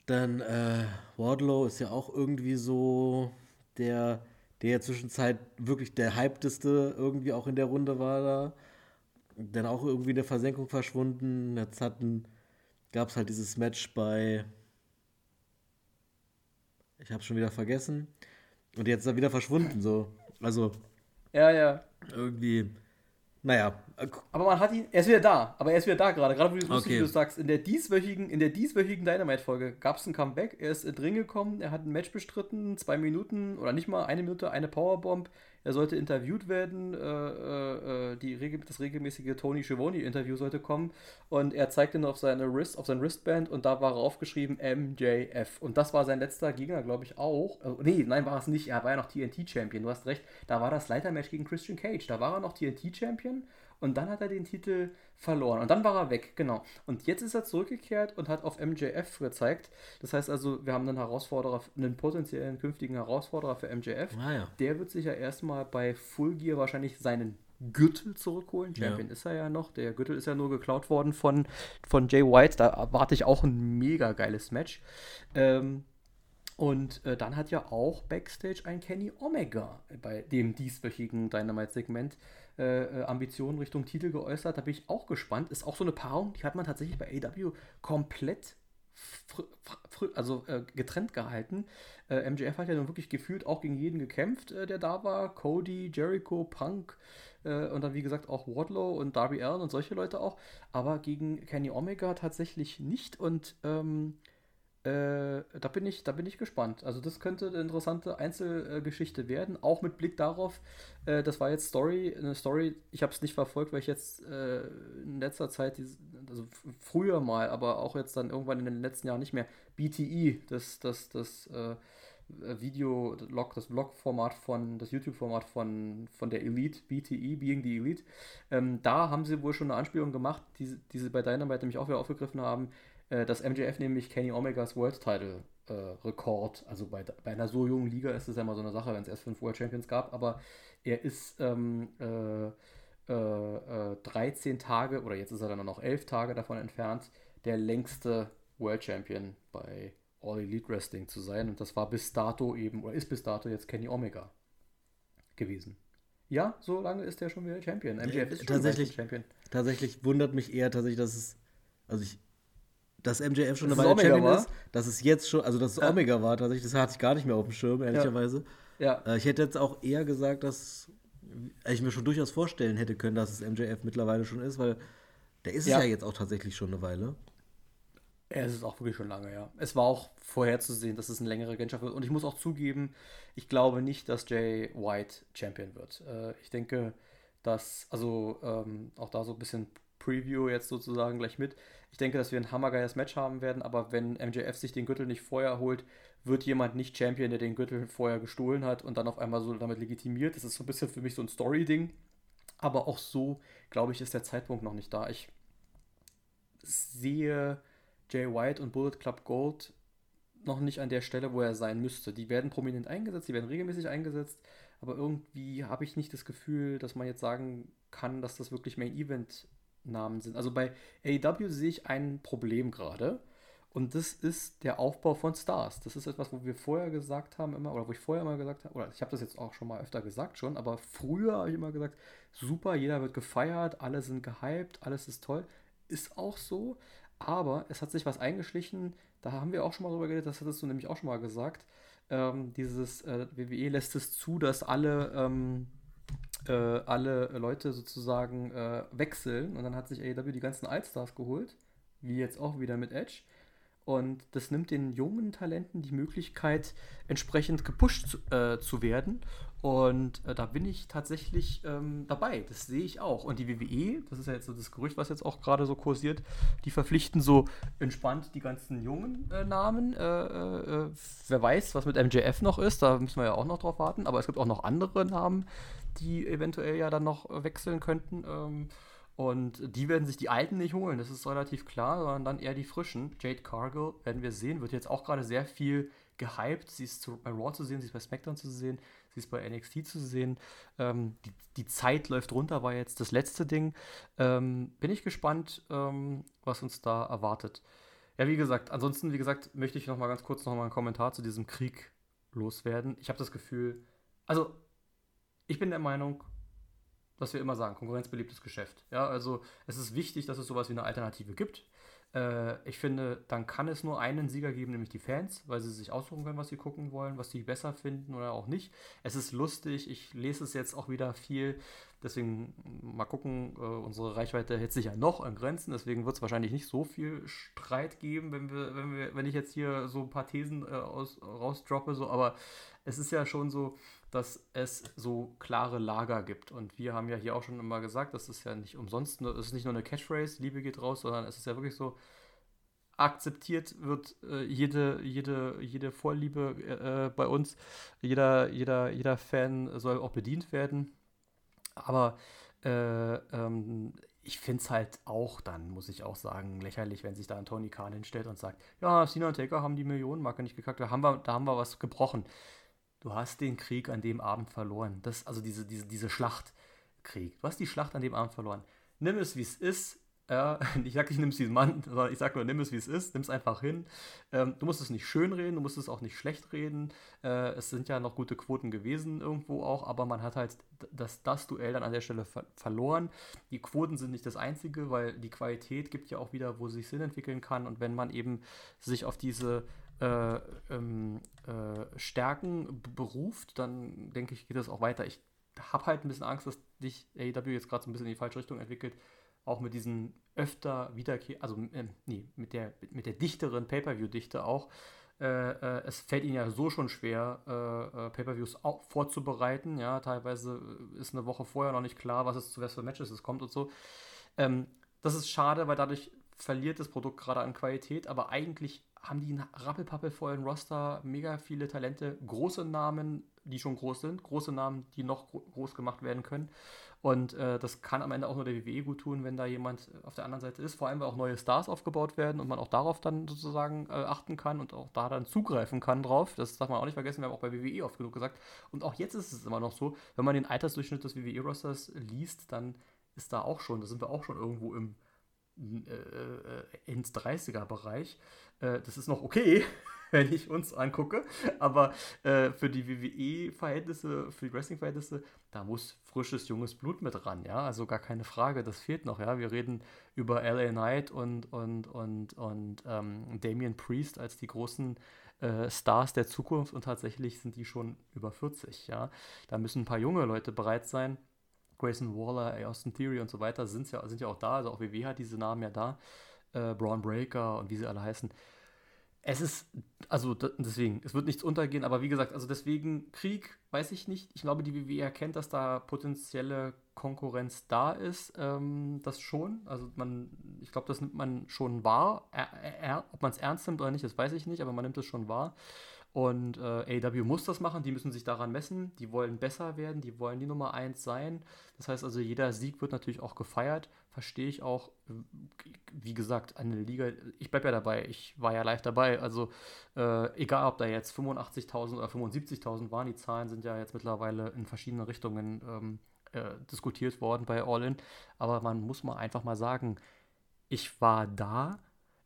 Dann äh, Wardlow ist ja auch irgendwie so der, der ja zwischenzeit wirklich der hypteste irgendwie auch in der Runde war da. Dann auch irgendwie in der Versenkung verschwunden. Jetzt hatten, gab es halt dieses Match bei. Ich habe schon wieder vergessen. Und jetzt ist er wieder verschwunden, so. Also. Ja, ja. Irgendwie. Naja. Aber man hat ihn, er ist wieder da, aber er ist wieder da gerade. Gerade wo du, okay. du sagst, in der dieswöchigen, in der dieswöchigen Dynamite-Folge gab es ein Comeback, er ist drin gekommen, er hat ein Match bestritten, zwei Minuten oder nicht mal eine Minute, eine Powerbomb, er sollte interviewt werden, äh, äh, äh die, das regelmäßige Tony Schiavone-Interview sollte kommen. Und er zeigte nur auf seine Wrist, auf sein Wristband und da war aufgeschrieben MJF und das war sein letzter Gegner, glaube ich auch. Also, nee, nein, war es nicht, er war ja noch TNT-Champion, du hast recht, da war das Leitermatch gegen Christian Cage, da war er noch TNT-Champion und dann hat er den Titel verloren. Und dann war er weg, genau. Und jetzt ist er zurückgekehrt und hat auf MJF gezeigt. Das heißt also, wir haben einen Herausforderer, einen potenziellen künftigen Herausforderer für MJF. Ah, ja. Der wird sich ja erstmal bei Full Gear wahrscheinlich seinen Gürtel zurückholen. Champion ja. ist er ja noch. Der Gürtel ist ja nur geklaut worden von, von Jay White. Da erwarte ich auch ein mega geiles Match. Ähm, und äh, dann hat ja auch Backstage ein Kenny Omega bei dem dieswöchigen Dynamite-Segment äh, äh, Ambitionen Richtung Titel geäußert. Da bin ich auch gespannt. Ist auch so eine Paarung, die hat man tatsächlich bei AW komplett also äh, getrennt gehalten. Äh, MJF hat ja nun wirklich gefühlt auch gegen jeden gekämpft, äh, der da war. Cody, Jericho, Punk äh, und dann wie gesagt auch Wardlow und Darby Allen und solche Leute auch. Aber gegen Kenny Omega tatsächlich nicht und ähm, äh, da, bin ich, da bin ich gespannt. Also das könnte eine interessante Einzelgeschichte werden, auch mit Blick darauf, äh, das war jetzt Story, eine Story, ich habe es nicht verfolgt, weil ich jetzt äh, in letzter Zeit, also früher mal, aber auch jetzt dann irgendwann in den letzten Jahren nicht mehr, BTE, das, das, das äh, Video-Log, das Blog-Format von, das YouTube-Format von, von der Elite, BTE, Being the Elite, ähm, da haben sie wohl schon eine Anspielung gemacht, die, die sie bei Dynamite nämlich auch wieder aufgegriffen haben, äh, dass MJF nämlich Kenny Omegas World Title äh, Rekord, also bei, bei einer so jungen Liga ist es ja immer so eine Sache, wenn es erst fünf World Champions gab, aber er ist ähm, äh, 13 äh, Tage, oder jetzt ist er dann noch 11 Tage davon entfernt, der längste World Champion bei All Elite Wrestling zu sein. Und das war bis dato eben, oder ist bis dato jetzt Kenny Omega gewesen. Ja, so lange ist er schon wieder Champion. MJF ist schon tatsächlich, Champion. Tatsächlich wundert mich eher tatsächlich, dass es, also ich dass MJF schon eine Weile Champion war? ist, dass es jetzt schon, also dass es ja. Omega war tatsächlich, das hatte ich gar nicht mehr auf dem Schirm, ehrlicherweise. Ja. ja. Äh, ich hätte jetzt auch eher gesagt, dass ich mir schon durchaus vorstellen hätte können, dass es MJF mittlerweile schon ist, weil der ist ja. es ja jetzt auch tatsächlich schon eine Weile. Es ist auch wirklich schon lange, ja. Es war auch vorherzusehen, dass es eine längere Regentschaft wird. Und ich muss auch zugeben, ich glaube nicht, dass Jay White Champion wird. Äh, ich denke, dass, also ähm, auch da so ein bisschen Preview jetzt sozusagen gleich mit. Ich denke, dass wir ein hammergeiles Match haben werden, aber wenn MJF sich den Gürtel nicht vorher holt, wird jemand nicht Champion, der den Gürtel vorher gestohlen hat und dann auf einmal so damit legitimiert. Das ist so ein bisschen für mich so ein Story-Ding. Aber auch so, glaube ich, ist der Zeitpunkt noch nicht da. Ich sehe Jay White und Bullet Club Gold noch nicht an der Stelle, wo er sein müsste. Die werden prominent eingesetzt, die werden regelmäßig eingesetzt, aber irgendwie habe ich nicht das Gefühl, dass man jetzt sagen kann, dass das wirklich Main Event Namen sind. Also bei AEW sehe ich ein Problem gerade. Und das ist der Aufbau von Stars. Das ist etwas, wo wir vorher gesagt haben, immer, oder wo ich vorher mal gesagt habe, oder ich habe das jetzt auch schon mal öfter gesagt schon, aber früher habe ich immer gesagt, super, jeder wird gefeiert, alle sind gehypt, alles ist toll. Ist auch so, aber es hat sich was eingeschlichen, da haben wir auch schon mal drüber geredet, das hattest du nämlich auch schon mal gesagt. Ähm, dieses äh, WWE lässt es zu, dass alle ähm, äh, alle Leute sozusagen äh, wechseln und dann hat sich AEW die ganzen Allstars geholt, wie jetzt auch wieder mit Edge. Und das nimmt den jungen Talenten die Möglichkeit, entsprechend gepusht zu, äh, zu werden. Und äh, da bin ich tatsächlich ähm, dabei. Das sehe ich auch. Und die WWE, das ist ja jetzt so das Gerücht, was jetzt auch gerade so kursiert, die verpflichten so entspannt die ganzen jungen äh, Namen. Äh, äh, wer weiß, was mit MJF noch ist, da müssen wir ja auch noch drauf warten. Aber es gibt auch noch andere Namen, die eventuell ja dann noch wechseln könnten. Ähm, und die werden sich die Alten nicht holen, das ist relativ klar, sondern dann eher die Frischen. Jade Cargill werden wir sehen, wird jetzt auch gerade sehr viel gehypt. Sie ist zu, bei Raw zu sehen, sie ist bei SmackDown zu sehen, sie ist bei NXT zu sehen. Ähm, die, die, Zeit läuft runter, war jetzt das letzte Ding. Ähm, bin ich gespannt, ähm, was uns da erwartet. Ja, wie gesagt, ansonsten, wie gesagt, möchte ich noch mal ganz kurz noch mal einen Kommentar zu diesem Krieg loswerden. Ich habe das Gefühl, also ich bin der Meinung, was wir immer sagen, konkurrenzbeliebtes Geschäft. Ja, also es ist wichtig, dass es sowas wie eine Alternative gibt. Äh, ich finde, dann kann es nur einen Sieger geben, nämlich die Fans, weil sie sich aussuchen können, was sie gucken wollen, was sie besser finden oder auch nicht. Es ist lustig, ich lese es jetzt auch wieder viel, deswegen mal gucken, äh, unsere Reichweite hält sich ja noch an Grenzen, deswegen wird es wahrscheinlich nicht so viel Streit geben, wenn wir, wenn wir, wenn ich jetzt hier so ein paar Thesen äh, aus, rausdroppe, so, aber es ist ja schon so, dass es so klare Lager gibt. Und wir haben ja hier auch schon immer gesagt, das ist ja nicht umsonst, es ist nicht nur eine Catchphrase, Liebe geht raus, sondern es ist ja wirklich so, akzeptiert wird äh, jede, jede, jede Vorliebe äh, bei uns. Jeder, jeder, jeder Fan soll auch bedient werden. Aber äh, ähm, ich finde es halt auch dann, muss ich auch sagen, lächerlich, wenn sich da ein Tony Khan hinstellt und sagt, ja, Cena und Taker haben die Millionenmarke nicht gekackt, da haben wir, da haben wir was gebrochen du hast den Krieg an dem Abend verloren. Das, also diese, diese, diese Schlachtkrieg. Du hast die Schlacht an dem Abend verloren. Nimm es, wie es ist. Ja, [laughs] ich sage nicht, nimm es wie Mann, sondern ich sage nur, nimm es, wie es ist. Nimm es einfach hin. Ähm, du musst es nicht schön reden, du musst es auch nicht schlecht reden. Äh, es sind ja noch gute Quoten gewesen irgendwo auch, aber man hat halt das, das Duell dann an der Stelle ver verloren. Die Quoten sind nicht das Einzige, weil die Qualität gibt ja auch wieder, wo sich Sinn entwickeln kann. Und wenn man eben sich auf diese äh, ähm, äh, Stärken beruft, dann denke ich, geht das auch weiter. Ich habe halt ein bisschen Angst, dass dich AEW jetzt gerade so ein bisschen in die falsche Richtung entwickelt. Auch mit diesen öfter Wiederkehr, also äh, nee, mit der, mit der dichteren Pay-Per-View-Dichte auch. Äh, äh, es fällt ihnen ja so schon schwer, Pay-Per-Views vorzubereiten. Ja, teilweise ist eine Woche vorher noch nicht klar, was es zu was für Matches es kommt und so. Ähm, das ist schade, weil dadurch verliert das Produkt gerade an Qualität, aber eigentlich haben die einen rappelpappelvollen Roster, mega viele Talente, große Namen, die schon groß sind, große Namen, die noch groß gemacht werden können. Und äh, das kann am Ende auch nur der WWE gut tun, wenn da jemand auf der anderen Seite ist, vor allem weil auch neue Stars aufgebaut werden und man auch darauf dann sozusagen äh, achten kann und auch da dann zugreifen kann drauf. Das darf man auch nicht vergessen, wir haben auch bei WWE oft genug gesagt. Und auch jetzt ist es immer noch so, wenn man den Altersdurchschnitt des WWE-Rosters liest, dann ist da auch schon, da sind wir auch schon irgendwo im äh, äh, ins 30er-Bereich. Äh, das ist noch okay, [laughs] wenn ich uns angucke, aber äh, für die WWE-Verhältnisse, für die Wrestling-Verhältnisse, da muss frisches, junges Blut mit ran, ja, also gar keine Frage, das fehlt noch, ja. Wir reden über LA Knight und, und, und, und ähm, Damian Priest als die großen äh, Stars der Zukunft und tatsächlich sind die schon über 40, ja. Da müssen ein paar junge Leute bereit sein, Grayson Waller, Austin Theory und so weiter sind ja, sind ja auch da. Also auch WW hat diese Namen ja da. Äh, Braun Breaker und wie sie alle heißen. Es ist, also deswegen, es wird nichts untergehen, aber wie gesagt, also deswegen Krieg, weiß ich nicht. Ich glaube, die WWE erkennt, dass da potenzielle Konkurrenz da ist. Ähm, das schon. Also man, ich glaube, das nimmt man schon wahr. Er, er, ob man es ernst nimmt oder nicht, das weiß ich nicht, aber man nimmt es schon wahr. Und äh, AW muss das machen, die müssen sich daran messen, die wollen besser werden, die wollen die Nummer 1 sein. Das heißt also, jeder Sieg wird natürlich auch gefeiert. Verstehe ich auch, wie gesagt, eine Liga, ich bleibe ja dabei, ich war ja live dabei. Also äh, egal, ob da jetzt 85.000 oder 75.000 waren, die Zahlen sind ja jetzt mittlerweile in verschiedene Richtungen ähm, äh, diskutiert worden bei All In. Aber man muss mal einfach mal sagen, ich war da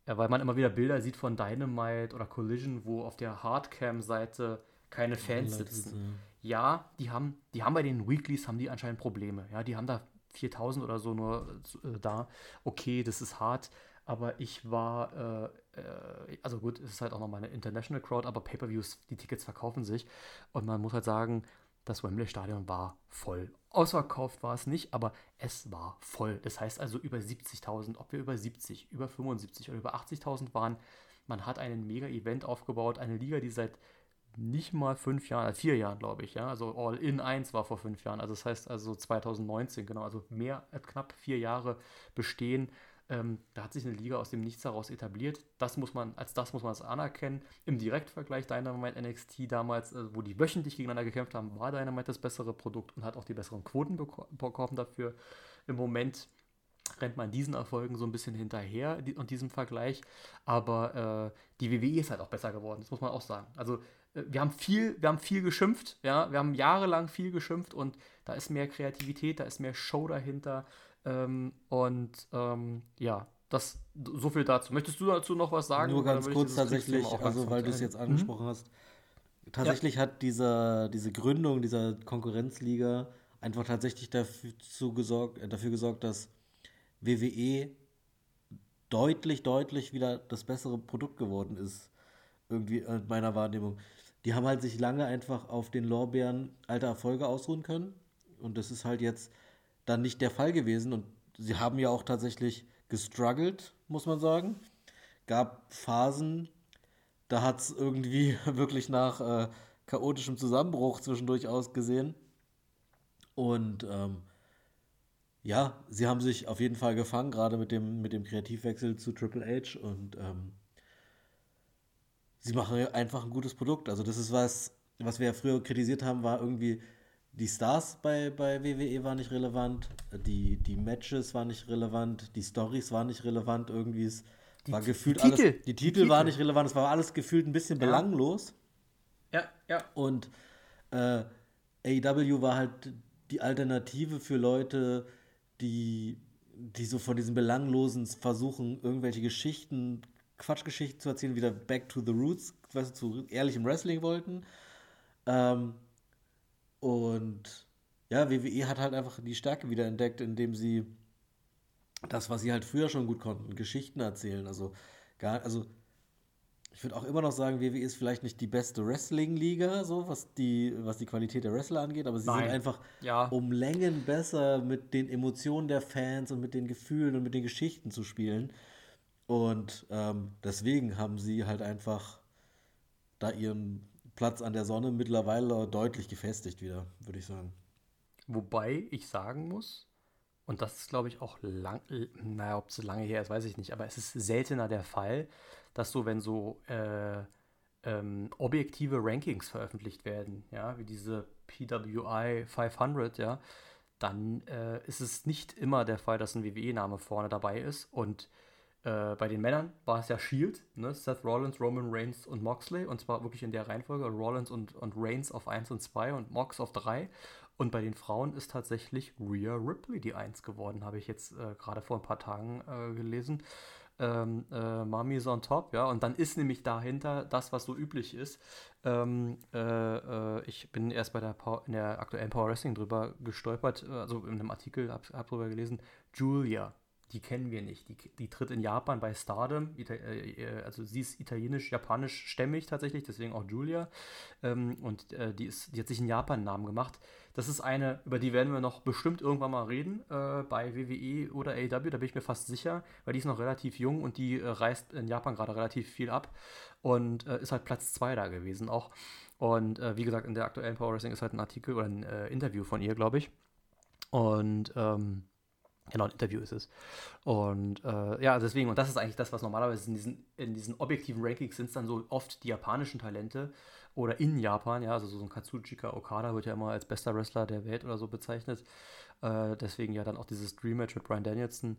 ja, weil man immer wieder Bilder sieht von Dynamite oder Collision, wo auf der Hardcam-Seite keine Fans sitzen. Ja, die haben, die haben bei den Weeklies haben die anscheinend Probleme. Ja, die haben da 4000 oder so nur äh, da. Okay, das ist hart, aber ich war, äh, äh, also gut, es ist halt auch nochmal eine International Crowd, aber Pay-Per-Views, die Tickets verkaufen sich und man muss halt sagen, das Wembley-Stadion war voll. Ausverkauft war es nicht, aber es war voll. Das heißt also über 70.000, ob wir über 70, über 75 oder über 80.000 waren. Man hat einen Mega-Event aufgebaut, eine Liga, die seit nicht mal fünf Jahren, also vier Jahren, glaube ich, ja. Also All in 1 war vor fünf Jahren. Also das heißt also 2019, genau, also mehr als knapp vier Jahre bestehen. Ähm, da hat sich eine Liga aus dem Nichts heraus etabliert. Das muss man, als das muss man es anerkennen. Im Direktvergleich Dynamite NXT damals, äh, wo die wöchentlich gegeneinander gekämpft haben, war Dynamite das bessere Produkt und hat auch die besseren Quoten bekommen dafür. Im Moment rennt man diesen Erfolgen so ein bisschen hinterher und diesem Vergleich. Aber äh, die WWE ist halt auch besser geworden, das muss man auch sagen. Also äh, wir haben viel, wir haben viel geschimpft, ja, wir haben jahrelang viel geschimpft und da ist mehr Kreativität, da ist mehr Show dahinter. Ähm, und ähm, ja, das so viel dazu. Möchtest du dazu noch was sagen? Nur ganz kurz tatsächlich, also weil du es jetzt angesprochen mhm. hast. tatsächlich ja. hat dieser, diese Gründung dieser Konkurrenzliga einfach tatsächlich dafür, gesorgt, äh, dafür gesorgt, dass WWE deutlich, deutlich wieder das bessere Produkt geworden ist. Irgendwie in meiner Wahrnehmung. Die haben halt sich lange einfach auf den Lorbeeren alter Erfolge ausruhen können. Und das ist halt jetzt dann nicht der Fall gewesen. Und sie haben ja auch tatsächlich gestruggelt, muss man sagen. Gab Phasen, da hat es irgendwie [laughs] wirklich nach äh, chaotischem Zusammenbruch zwischendurch ausgesehen. Und ähm, ja, sie haben sich auf jeden Fall gefangen, gerade mit dem, mit dem Kreativwechsel zu Triple H. Und ähm, sie machen einfach ein gutes Produkt. Also das ist was, was wir ja früher kritisiert haben, war irgendwie, die Stars bei, bei WWE waren nicht relevant, die, die Matches waren nicht relevant, die Stories waren nicht relevant, irgendwie es die, war gefühlt die Titel. alles, die Titel die waren nicht relevant, es war alles gefühlt ein bisschen ja. belanglos. Ja, ja. Und äh, AEW war halt die Alternative für Leute, die, die so von diesen belanglosen versuchen, irgendwelche Geschichten, Quatschgeschichten zu erzählen, wieder back to the roots, weißt du, zu ehrlichem Wrestling wollten. Ähm, und ja, WWE hat halt einfach die Stärke wieder entdeckt, indem sie das, was sie halt früher schon gut konnten, Geschichten erzählen. Also, gar, also ich würde auch immer noch sagen, WWE ist vielleicht nicht die beste Wrestling-Liga, so was die, was die Qualität der Wrestler angeht, aber sie Nein. sind einfach ja. um Längen besser mit den Emotionen der Fans und mit den Gefühlen und mit den Geschichten zu spielen. Und ähm, deswegen haben sie halt einfach da ihren Platz an der Sonne mittlerweile deutlich gefestigt wieder, würde ich sagen. Wobei ich sagen muss, und das ist glaube ich auch lang, naja, ob es lange her ist, weiß ich nicht, aber es ist seltener der Fall, dass so, wenn so äh, ähm, objektive Rankings veröffentlicht werden, ja, wie diese PWI 500, ja, dann äh, ist es nicht immer der Fall, dass ein WWE-Name vorne dabei ist. Und äh, bei den Männern war es ja Shield, ne? Seth Rollins, Roman Reigns und Moxley. Und zwar wirklich in der Reihenfolge. Rollins und, und Reigns auf 1 und 2 und Mox auf 3. Und bei den Frauen ist tatsächlich Rhea Ripley die 1 geworden, habe ich jetzt äh, gerade vor ein paar Tagen äh, gelesen ähm, äh, Mami's on top, ja, und dann ist nämlich dahinter das, was so üblich ist. Ähm, äh, äh, ich bin erst bei der Power, in der aktuellen Power Wrestling drüber gestolpert, äh, also in einem Artikel habe hab drüber gelesen, Julia, die kennen wir nicht. Die, die tritt in Japan bei Stardom, äh, äh, also sie ist italienisch-japanisch stämmig tatsächlich, deswegen auch Julia. Ähm, und äh, die, ist, die hat sich einen Japan-Namen gemacht. Das ist eine, über die werden wir noch bestimmt irgendwann mal reden, bei WWE oder AEW, da bin ich mir fast sicher, weil die ist noch relativ jung und die reist in Japan gerade relativ viel ab und ist halt Platz 2 da gewesen auch. Und wie gesagt, in der aktuellen Power Wrestling ist halt ein Artikel oder ein Interview von ihr, glaube ich. Und ähm, Genau, ein Interview ist es. Und äh, ja, deswegen, und das ist eigentlich das, was normalerweise in diesen, in diesen objektiven Rankings sind dann so oft die japanischen Talente oder in Japan, ja, also so ein Katsuchika Okada wird ja immer als bester Wrestler der Welt oder so bezeichnet. Äh, deswegen ja dann auch dieses Dream Match mit Brian Danielson.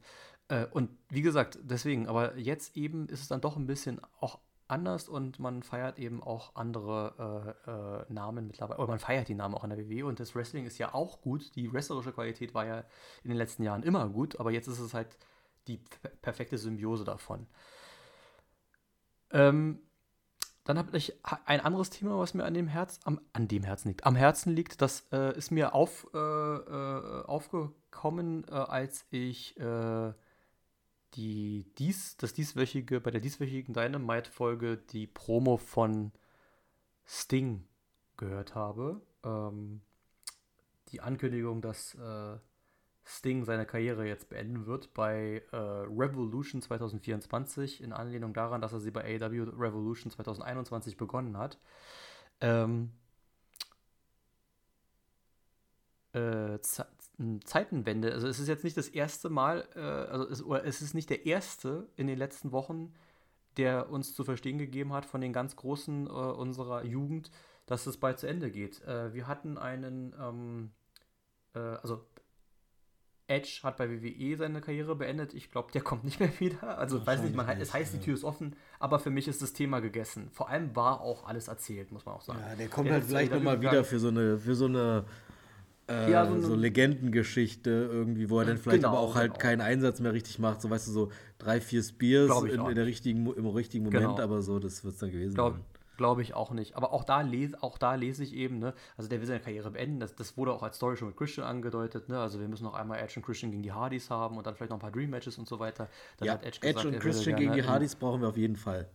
Äh, und wie gesagt, deswegen, aber jetzt eben ist es dann doch ein bisschen auch anders und man feiert eben auch andere äh, äh, Namen mittlerweile, oder man feiert die Namen auch an der WWE und das Wrestling ist ja auch gut. Die wrestlerische Qualität war ja in den letzten Jahren immer gut, aber jetzt ist es halt die perfekte Symbiose davon. Ähm, dann habe ich ein anderes Thema, was mir an dem Herz, am, an dem Herzen liegt, am Herzen liegt. Das äh, ist mir auf, äh, äh aufgekommen, äh, als ich die dies, das dieswöchige, bei der dieswöchigen Dynamite-Folge die Promo von Sting gehört habe. Ähm, die Ankündigung, dass äh, Sting seine Karriere jetzt beenden wird bei äh, Revolution 2024, in Anlehnung daran, dass er sie bei AW Revolution 2021 begonnen hat. Ähm, äh, Zeitenwende. Also es ist jetzt nicht das erste Mal, äh, also es, oder es ist nicht der erste in den letzten Wochen, der uns zu verstehen gegeben hat von den ganz Großen äh, unserer Jugend, dass es bald zu Ende geht. Äh, wir hatten einen, ähm, äh, also Edge hat bei WWE seine Karriere beendet. Ich glaube, der [laughs] kommt nicht mehr wieder. Also weiß nicht, man, nicht, es heißt, die Tür ist offen, aber für mich ist das Thema gegessen. Vor allem war auch alles erzählt, muss man auch sagen. Ja, der kommt der halt vielleicht nochmal wieder für so eine, für so eine äh, ja, so, so Legendengeschichte irgendwie, wo er dann vielleicht genau, aber auch halt genau. keinen Einsatz mehr richtig macht. So, weißt du, so drei, vier Spears in, in, der richtigen, im richtigen Moment, genau. aber so, das wird es dann gewesen Glaub, sein. Glaube ich auch nicht. Aber auch da, lese, auch da lese ich eben, ne, also der will seine Karriere beenden. Das, das wurde auch als Story schon mit Christian angedeutet. Ne? Also wir müssen noch einmal Edge und Christian gegen die Hardys haben und dann vielleicht noch ein paar Dream Matches und so weiter. Dann ja, Edge, gesagt, Edge, und Christian gegen die Hardys brauchen wir auf jeden Fall.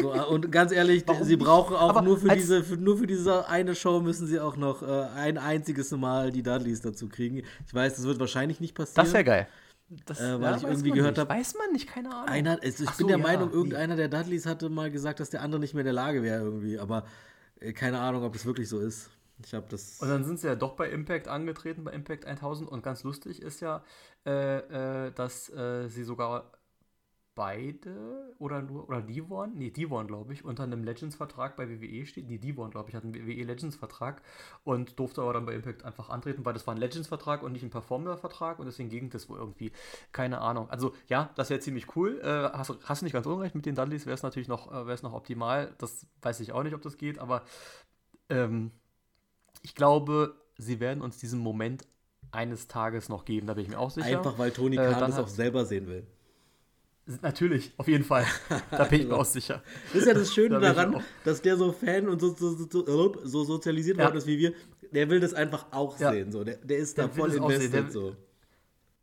So, und ganz ehrlich, Warum sie brauchen auch Aber nur für, diese, für, nur für diese eine Show müssen sie auch noch äh, ein einziges Mal die Dudleys dazu kriegen. Ich weiß, das wird wahrscheinlich nicht passieren. Das wäre geil. Das, äh, weil ja, ich irgendwie gehört habe. Weiß man nicht, keine Ahnung. Einer, also ich Ach bin so, der ja, Meinung, irgendeiner der Dudleys hatte mal gesagt, dass der andere nicht mehr in der Lage wäre irgendwie. Aber äh, keine Ahnung, ob das wirklich so ist. Ich habe das. Und dann sind sie ja doch bei Impact angetreten, bei Impact 1000. Und ganz lustig ist ja, äh, äh dass äh, sie sogar beide oder nur, oder Devon, nee, Devon, glaube ich, unter einem Legends-Vertrag bei WWE steht. Die Devon, glaube ich, hat einen WWE Legends-Vertrag und durfte aber dann bei Impact einfach antreten, weil das war ein Legends-Vertrag und nicht ein Performer-Vertrag und deswegen ging das wohl irgendwie. Keine Ahnung. Also, ja, das wäre ziemlich cool. Äh, hast, hast du nicht ganz unrecht mit den Dudleys, wäre es natürlich noch, äh, noch optimal. Das weiß ich auch nicht, ob das geht, aber ähm, ich glaube, sie werden uns diesen Moment eines Tages noch geben, da bin ich mir auch sicher. Einfach weil Tony Khan äh, das auch selber sehen will. Natürlich, auf jeden Fall. Da bin ich mir [laughs] auch sicher. Das ist ja das Schöne da daran, dass der so Fan und so, so, so, so sozialisiert ja. worden ist wie wir. Der will das einfach auch ja. sehen. So. Der, der ist der da voll invested. Der, so.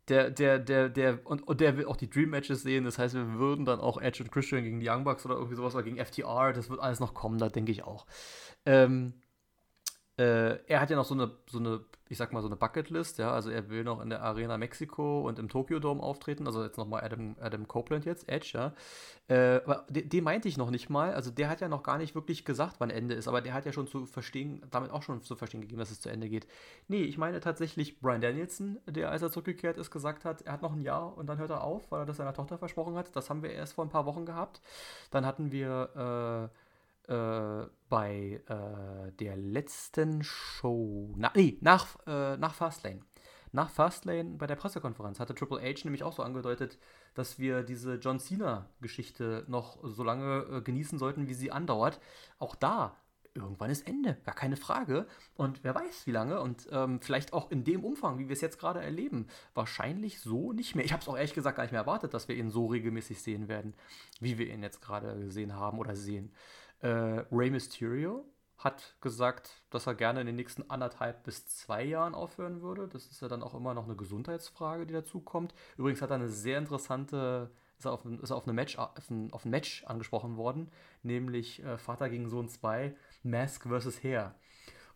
Der, der, der, der, und, und der will auch die Dream Matches sehen. Das heißt, wir würden dann auch Edge und Christian gegen die Young Bucks oder irgendwie sowas oder gegen FTR. Das wird alles noch kommen, da denke ich auch. Ähm, äh, er hat ja noch so eine, so eine, ich sag mal, so eine Bucketlist, ja. Also er will noch in der Arena Mexiko und im Tokyo Dome auftreten. Also jetzt nochmal Adam, Adam Copeland jetzt, Edge, ja. Äh, aber den, meinte ich noch nicht mal. Also der hat ja noch gar nicht wirklich gesagt, wann Ende ist, aber der hat ja schon zu verstehen, damit auch schon zu verstehen gegeben, dass es zu Ende geht. Nee, ich meine tatsächlich Brian Danielson, der, als er zurückgekehrt ist, gesagt hat, er hat noch ein Jahr und dann hört er auf, weil er das seiner Tochter versprochen hat. Das haben wir erst vor ein paar Wochen gehabt. Dann hatten wir äh, äh, bei äh, der letzten Show, na, nee, nach, äh, nach Fastlane. Nach Fastlane bei der Pressekonferenz hatte Triple H nämlich auch so angedeutet, dass wir diese John Cena-Geschichte noch so lange äh, genießen sollten, wie sie andauert. Auch da irgendwann ist Ende, gar keine Frage. Und wer weiß, wie lange. Und ähm, vielleicht auch in dem Umfang, wie wir es jetzt gerade erleben. Wahrscheinlich so nicht mehr. Ich habe es auch ehrlich gesagt gar nicht mehr erwartet, dass wir ihn so regelmäßig sehen werden, wie wir ihn jetzt gerade gesehen haben oder sehen. Äh, Rey Mysterio hat gesagt, dass er gerne in den nächsten anderthalb bis zwei Jahren aufhören würde. Das ist ja dann auch immer noch eine Gesundheitsfrage, die dazu kommt. Übrigens hat er eine sehr interessante, ist er auf, ein, ist er auf, eine Match, auf, ein, auf ein Match angesprochen worden, nämlich äh, Vater gegen Sohn 2, Mask vs. Hair.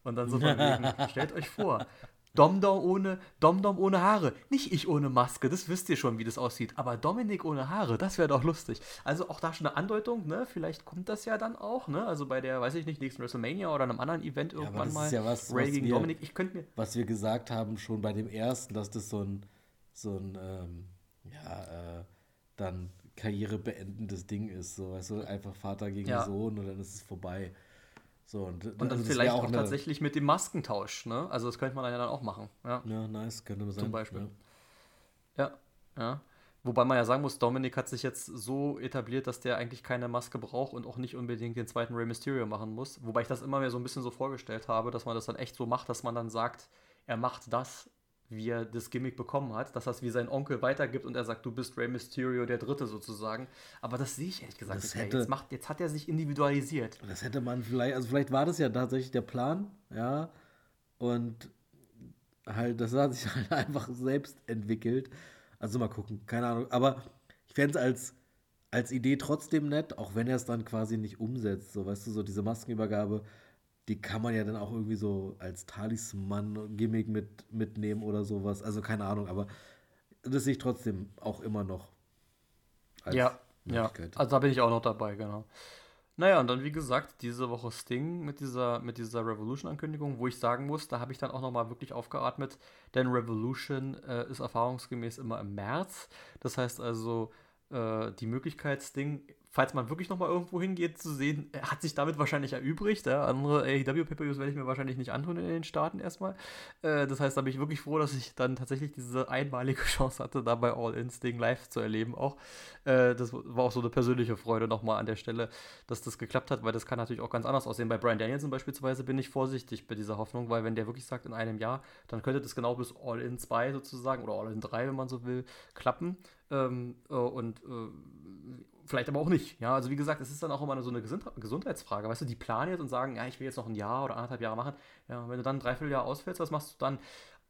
Und dann so von wegen, [laughs] stellt euch vor, Domdom ohne, Domdom ohne Haare. Nicht ich ohne Maske, das wisst ihr schon, wie das aussieht. Aber Dominik ohne Haare, das wäre doch lustig. Also auch da schon eine Andeutung, ne? Vielleicht kommt das ja dann auch, ne? Also bei der, weiß ich nicht, nächsten WrestleMania oder einem anderen Event irgendwann ja, mal. Ja was, Ray was gegen wir, Dominik. Ich könnte mir. Was wir gesagt haben schon bei dem ersten, dass das so ein, so ein, ähm, ja, äh, dann karrierebeendendes Ding ist. So, weißt du, einfach Vater gegen ja. Sohn und dann ist es vorbei. So, und, und dann also vielleicht auch, auch tatsächlich mit dem Maskentausch, ne? Also das könnte man dann ja dann auch machen. Ja, ja nice, könnte man sein. Zum Beispiel. Ja. ja, ja. Wobei man ja sagen muss, Dominik hat sich jetzt so etabliert, dass der eigentlich keine Maske braucht und auch nicht unbedingt den zweiten Rey Mysterio machen muss. Wobei ich das immer mehr so ein bisschen so vorgestellt habe, dass man das dann echt so macht, dass man dann sagt, er macht das wie er das Gimmick bekommen hat, dass er es wie sein Onkel weitergibt und er sagt, du bist Rey Mysterio der Dritte sozusagen. Aber das sehe ich ehrlich gesagt das nicht. Hätte, jetzt, macht, jetzt hat er sich individualisiert. Das hätte man vielleicht, also vielleicht war das ja tatsächlich der Plan, ja. Und halt, das hat sich [laughs] halt einfach selbst entwickelt. Also mal gucken, keine Ahnung. Aber ich fände es als, als Idee trotzdem nett, auch wenn er es dann quasi nicht umsetzt. So, weißt du, so diese Maskenübergabe die kann man ja dann auch irgendwie so als Talisman-Gimmick mit, mitnehmen oder sowas. Also keine Ahnung, aber das sehe ich trotzdem auch immer noch. ja, ja. Also da bin ich auch noch dabei, genau. Naja, und dann wie gesagt, diese Woche Sting mit dieser, mit dieser Revolution-Ankündigung, wo ich sagen muss, da habe ich dann auch nochmal wirklich aufgeatmet, denn Revolution äh, ist erfahrungsgemäß immer im März. Das heißt also, äh, die Möglichkeit, Sting falls man wirklich nochmal irgendwo hingeht, zu sehen, hat sich damit wahrscheinlich erübrigt. Ja? Andere AEW pay werde ich mir wahrscheinlich nicht antun in den Staaten erstmal. Äh, das heißt, da bin ich wirklich froh, dass ich dann tatsächlich diese einmalige [laughs] Chance hatte, da bei All In Sting live zu erleben auch. Äh, das war auch so eine persönliche Freude nochmal an der Stelle, dass das geklappt hat, weil das kann natürlich auch ganz anders aussehen. Bei Brian Danielson beispielsweise bin ich vorsichtig bei dieser Hoffnung, weil wenn der wirklich sagt, in einem Jahr, dann könnte das genau bis All In 2 sozusagen oder All In 3, wenn man so will, klappen. Ähm, äh, und äh, vielleicht aber auch nicht. Ja, also wie gesagt, es ist dann auch immer so eine Gesundheitsfrage. Weißt du, die planen jetzt und sagen, ja, ich will jetzt noch ein Jahr oder anderthalb Jahre machen. Ja, wenn du dann ein Dreivierteljahr ausfällst, was machst du dann?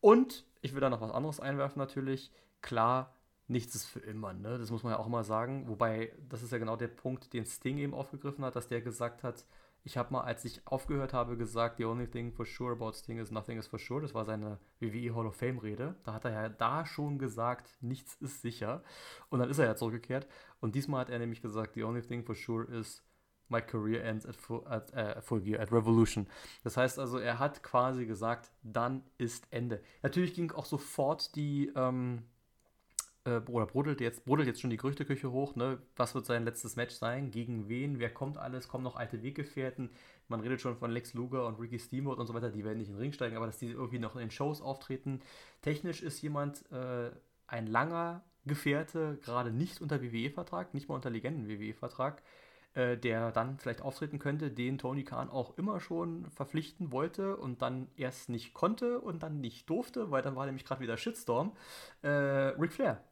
Und ich will da noch was anderes einwerfen natürlich. Klar, nichts ist für immer, ne? Das muss man ja auch immer sagen. Wobei, das ist ja genau der Punkt, den Sting eben aufgegriffen hat, dass der gesagt hat, ich habe mal, als ich aufgehört habe, gesagt, the only thing for sure about Sting is nothing is for sure. Das war seine WWE Hall of Fame Rede. Da hat er ja da schon gesagt, nichts ist sicher. Und dann ist er ja zurückgekehrt. Und diesmal hat er nämlich gesagt, the only thing for sure is my career ends at full, at, uh, full gear, at Revolution. Das heißt also, er hat quasi gesagt, dann ist Ende. Natürlich ging auch sofort die, ähm, äh, oder brodelt jetzt, brodelt jetzt schon die Gerüchteküche hoch, ne? Was wird sein letztes Match sein? Gegen wen? Wer kommt alles? Kommen noch alte Weggefährten? Man redet schon von Lex Luger und Ricky Steamboat und so weiter, die werden nicht in den Ring steigen, aber dass die irgendwie noch in den Shows auftreten. Technisch ist jemand äh, ein langer Gefährte, gerade nicht unter WWE-Vertrag, nicht mal unter Legenden-WWE-Vertrag, äh, der dann vielleicht auftreten könnte, den Tony Khan auch immer schon verpflichten wollte und dann erst nicht konnte und dann nicht durfte, weil dann war nämlich gerade wieder Shitstorm. Äh, Ric Flair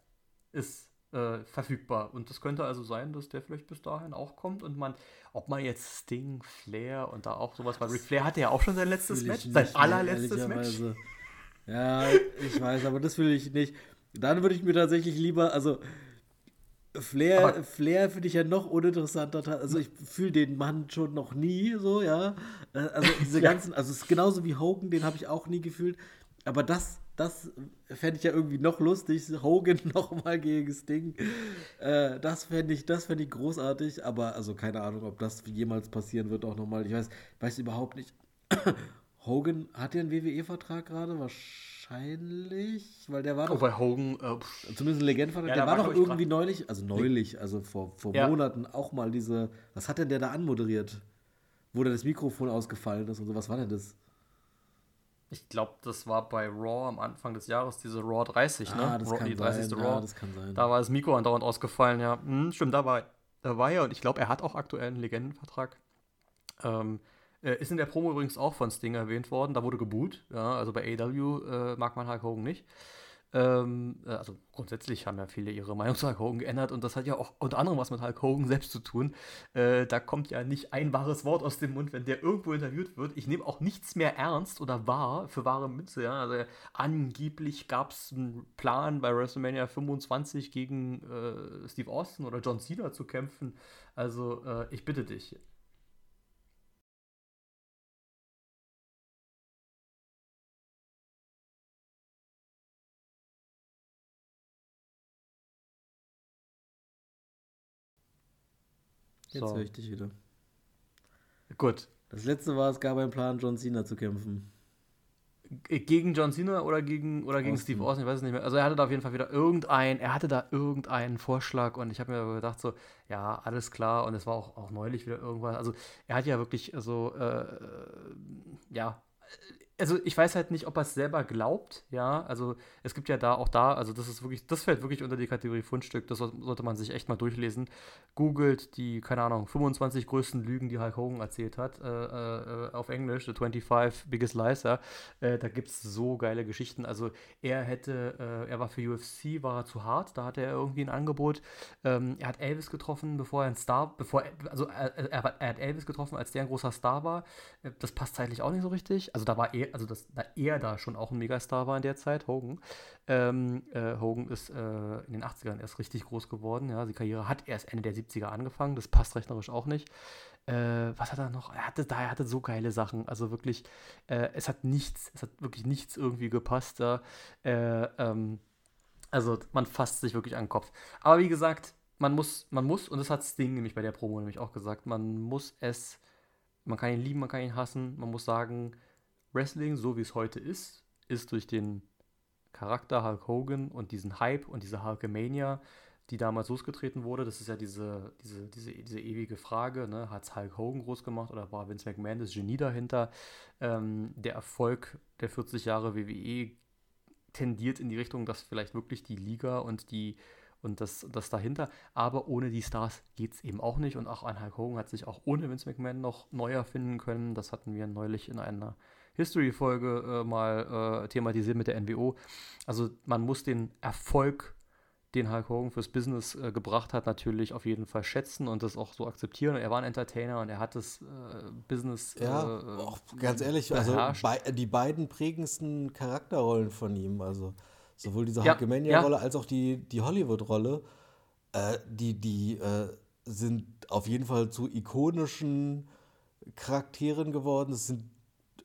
ist äh, verfügbar. Und das könnte also sein, dass der vielleicht bis dahin auch kommt und man, ob man jetzt Sting, Flair und da auch sowas, weil Ric Flair hatte ja auch schon sein letztes Match, sein allerletztes Match. Ja, ich weiß, aber das will ich nicht. Dann würde ich mir tatsächlich lieber, also Flair, Flair finde ich ja noch uninteressanter. Also ich fühle den Mann schon noch nie so, ja. Äh, also diese [laughs] ganzen, also es ist genauso wie Hogan, den habe ich auch nie gefühlt. Aber das das fände ich ja irgendwie noch lustig. Hogan [laughs] nochmal gegen Sting. Äh, das fände ich, fänd ich großartig. Aber also keine Ahnung, ob das jemals passieren wird auch nochmal. Ich weiß, weiß überhaupt nicht. [coughs] Hogan hat ja einen WWE-Vertrag gerade? Wahrscheinlich. Weil der war doch. Oh, bei Hogan. Äh, zumindest ein Legendenvertrag. Ja, der war, doch irgendwie neulich, also neulich, also vor, vor ja. Monaten auch mal diese. Was hat denn der da anmoderiert? Wo dann das Mikrofon ausgefallen ist und so. Was war denn das? Ich glaube, das war bei Raw am Anfang des Jahres, diese Raw 30, ne? ah, Das Raw, die 30. Sein. Raw. Ja, das kann sein. Da war das Mikro andauernd ausgefallen, ja. Hm, stimmt, da war, da war er und ich glaube, er hat auch aktuell einen Legendenvertrag. Ähm, äh, ist in der Promo übrigens auch von Sting erwähnt worden. Da wurde geboot. Ja, also bei AW äh, mag man Hulk Hogan nicht. Ähm, äh, also grundsätzlich haben ja viele ihre Meinung zu Hulk Hogan geändert und das hat ja auch unter anderem was mit Hulk Hogan selbst zu tun. Äh, da kommt ja nicht ein wahres Wort aus dem Mund, wenn der irgendwo interviewt wird. Ich nehme auch nichts mehr ernst oder wahr für wahre Münze. Ja? Also angeblich gab es einen Plan bei WrestleMania 25 gegen äh, Steve Austin oder John Cena zu kämpfen. Also äh, ich bitte dich, Jetzt so. höre ich dich wieder. Gut. Das letzte war, es gab einen Plan, John Cena zu kämpfen. Gegen John Cena oder gegen, oder gegen Steve Austin, ich weiß es nicht mehr. Also er hatte da auf jeden Fall wieder irgendein, er hatte da irgendeinen Vorschlag und ich habe mir gedacht so, ja, alles klar und es war auch, auch neulich wieder irgendwann, also er hat ja wirklich so, äh, ja, also ich weiß halt nicht, ob er es selber glaubt, ja. Also es gibt ja da auch da, also das ist wirklich, das fällt wirklich unter die Kategorie Fundstück, das sollte man sich echt mal durchlesen. Googelt die, keine Ahnung, 25 größten Lügen, die Hulk Hogan erzählt hat, äh, äh, auf Englisch, The 25 Biggest Lies, ja. Äh, da gibt es so geile Geschichten. Also er hätte, äh, er war für UFC, war er zu hart, da hatte er irgendwie ein Angebot. Ähm, er hat Elvis getroffen, bevor er ein Star, bevor, also er, er, er hat Elvis getroffen, als der ein großer Star war. Äh, das passt zeitlich auch nicht so richtig. Also da war er also dass da er da schon auch ein Megastar war in der Zeit, Hogan. Ähm, äh, Hogan ist äh, in den 80ern erst richtig groß geworden. Ja, die Karriere hat erst Ende der 70er angefangen, das passt rechnerisch auch nicht. Äh, was hat er noch? Er hatte er hatte so geile Sachen. Also wirklich, äh, es hat nichts, es hat wirklich nichts irgendwie gepasst da. Äh, ähm, also man fasst sich wirklich an den Kopf. Aber wie gesagt, man muss, man muss, und das hat Sting nämlich bei der Promo nämlich auch gesagt, man muss es, man kann ihn lieben, man kann ihn hassen, man muss sagen, Wrestling, so wie es heute ist, ist durch den Charakter Hulk Hogan und diesen Hype und diese Hulkamania, die damals losgetreten wurde, das ist ja diese, diese, diese, diese ewige Frage, ne? hat es Hulk Hogan groß gemacht oder war Vince McMahon das Genie dahinter? Ähm, der Erfolg der 40 Jahre WWE tendiert in die Richtung, dass vielleicht wirklich die Liga und die und das, das dahinter. Aber ohne die Stars geht es eben auch nicht. Und auch ein Hulk Hogan hat sich auch ohne Vince McMahon noch neu erfinden können. Das hatten wir neulich in einer History-Folge äh, mal äh, thematisiert mit der NWO. Also man muss den Erfolg den Hulk Hogan fürs Business äh, gebracht hat, natürlich auf jeden Fall schätzen und das auch so akzeptieren. Er war ein Entertainer und er hat das äh, Business. Ja, äh, auch ganz ehrlich, also be die beiden prägendsten Charakterrollen von ihm, also sowohl diese ja, Hulkamania-Rolle ja. als auch die, die Hollywood-Rolle, äh, die, die sind auf jeden Fall zu ikonischen Charakteren geworden. Es sind,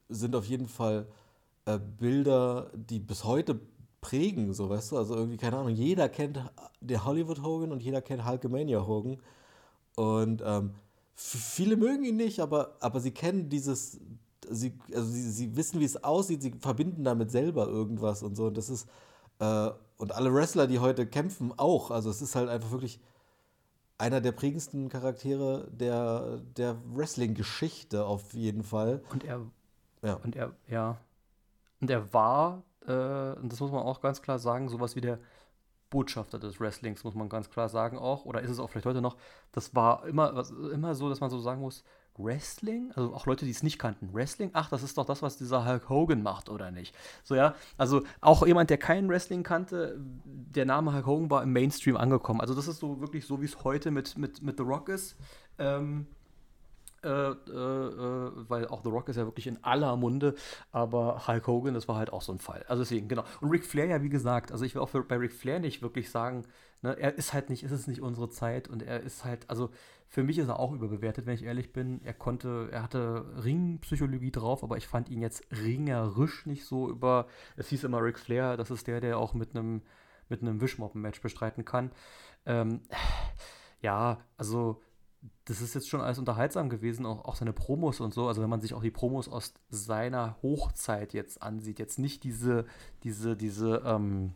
sind auf jeden Fall äh, Bilder, die bis heute prägen, so weißt du. Also irgendwie, keine Ahnung, jeder kennt den Hollywood Hogan und jeder kennt Hulkamania Hogan. Und ähm, viele mögen ihn nicht, aber, aber sie kennen dieses, sie, also sie, sie wissen, wie es aussieht, sie verbinden damit selber irgendwas und so. Und das ist, äh, und alle Wrestler, die heute kämpfen, auch. Also es ist halt einfach wirklich einer der prägendsten Charaktere der, der Wrestling-Geschichte auf jeden Fall. Und er, ja. und er, ja, und er war, äh, und das muss man auch ganz klar sagen, sowas wie der Botschafter des Wrestlings, muss man ganz klar sagen auch, oder ist es auch vielleicht heute noch, das war immer, was, immer so, dass man so sagen muss, Wrestling, also auch Leute, die es nicht kannten, Wrestling, ach, das ist doch das, was dieser Hulk Hogan macht, oder nicht? So, ja, also auch jemand, der keinen Wrestling kannte, der Name Hulk Hogan war im Mainstream angekommen. Also das ist so wirklich so, wie es heute mit, mit, mit The Rock ist. Ähm, äh, äh, äh, weil auch The Rock ist ja wirklich in aller Munde, aber Hulk Hogan, das war halt auch so ein Fall. Also deswegen, genau. Und Ric Flair ja, wie gesagt, also ich will auch für, bei Ric Flair nicht wirklich sagen, ne, er ist halt nicht, ist es nicht unsere Zeit und er ist halt, also für mich ist er auch überbewertet, wenn ich ehrlich bin. Er konnte, er hatte Ringpsychologie drauf, aber ich fand ihn jetzt ringerisch nicht so über. Es hieß immer Ric Flair, das ist der, der auch mit einem mit einem Wischmoppen-Match bestreiten kann. Ähm, ja, also das ist jetzt schon alles unterhaltsam gewesen, auch, auch seine Promos und so. Also wenn man sich auch die Promos aus seiner Hochzeit jetzt ansieht, jetzt nicht diese, diese, diese, ähm,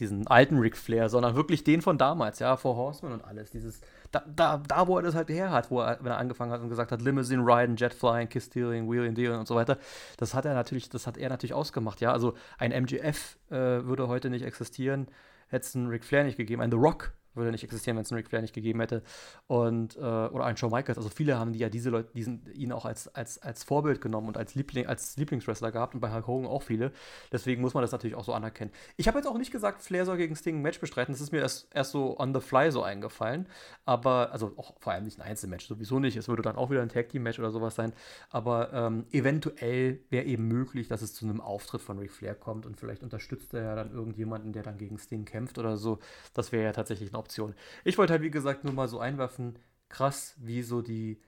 diesen alten Ric Flair, sondern wirklich den von damals, ja, vor Horseman und alles. Dieses, da, da, da wo er das halt her hat, wo er, wenn er angefangen hat und gesagt hat, Limousine Riding, Jet Flying, Kiss Stealing, Wheeling Dealing und so weiter, das hat er natürlich, das hat er natürlich ausgemacht, ja. Also ein MGF äh, würde heute nicht existieren, hätte es einen Ric Flair nicht gegeben, ein The Rock würde nicht existieren, wenn es einen Ric Flair nicht gegeben hätte. Und, äh, oder einen Shawn Michaels. Also viele haben die ja diese Leute, diesen, ihn auch als, als, als Vorbild genommen und als, Liebling, als Lieblingswrestler gehabt und bei Hulk Hogan auch viele. Deswegen muss man das natürlich auch so anerkennen. Ich habe jetzt auch nicht gesagt, Flair soll gegen Sting ein Match bestreiten. Das ist mir erst, erst so on the fly so eingefallen. Aber, also auch vor allem nicht ein Einzelmatch, sowieso nicht. Es würde dann auch wieder ein Tag Team Match oder sowas sein. Aber ähm, eventuell wäre eben möglich, dass es zu einem Auftritt von Ric Flair kommt und vielleicht unterstützt er ja dann irgendjemanden, der dann gegen Sting kämpft oder so. Das wäre ja tatsächlich eine Option. Ich wollte halt, wie gesagt, nur mal so einwerfen, krass, wie so die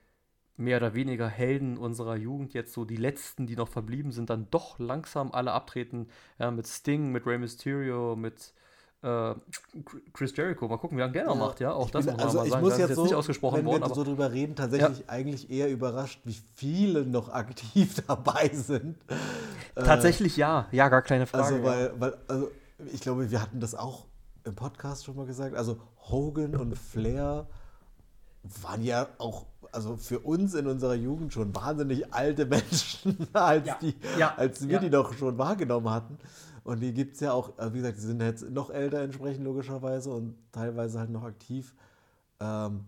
mehr oder weniger Helden unserer Jugend jetzt so die letzten, die noch verblieben sind, dann doch langsam alle abtreten. Ja, mit Sting, mit Rey Mysterio, mit äh, Chris Jericho. Mal gucken, wie lange der noch ja, macht, ja. Auch das bin, muss man also mal sagen. Ich muss das jetzt, jetzt so, nicht ausgesprochen wenn worden. Wenn wir so drüber reden, tatsächlich ja. eigentlich eher überrascht, wie viele noch aktiv [laughs] dabei sind. Tatsächlich äh, ja, ja, gar keine Frage. Also, weil, weil also ich glaube, wir hatten das auch im Podcast schon mal gesagt. Also Hogan und Flair waren ja auch, also für uns in unserer Jugend schon wahnsinnig alte Menschen, [laughs] als, ja. Die, ja. als wir ja. die doch schon wahrgenommen hatten. Und die gibt es ja auch, also wie gesagt, die sind jetzt noch älter entsprechend logischerweise und teilweise halt noch aktiv. Ähm,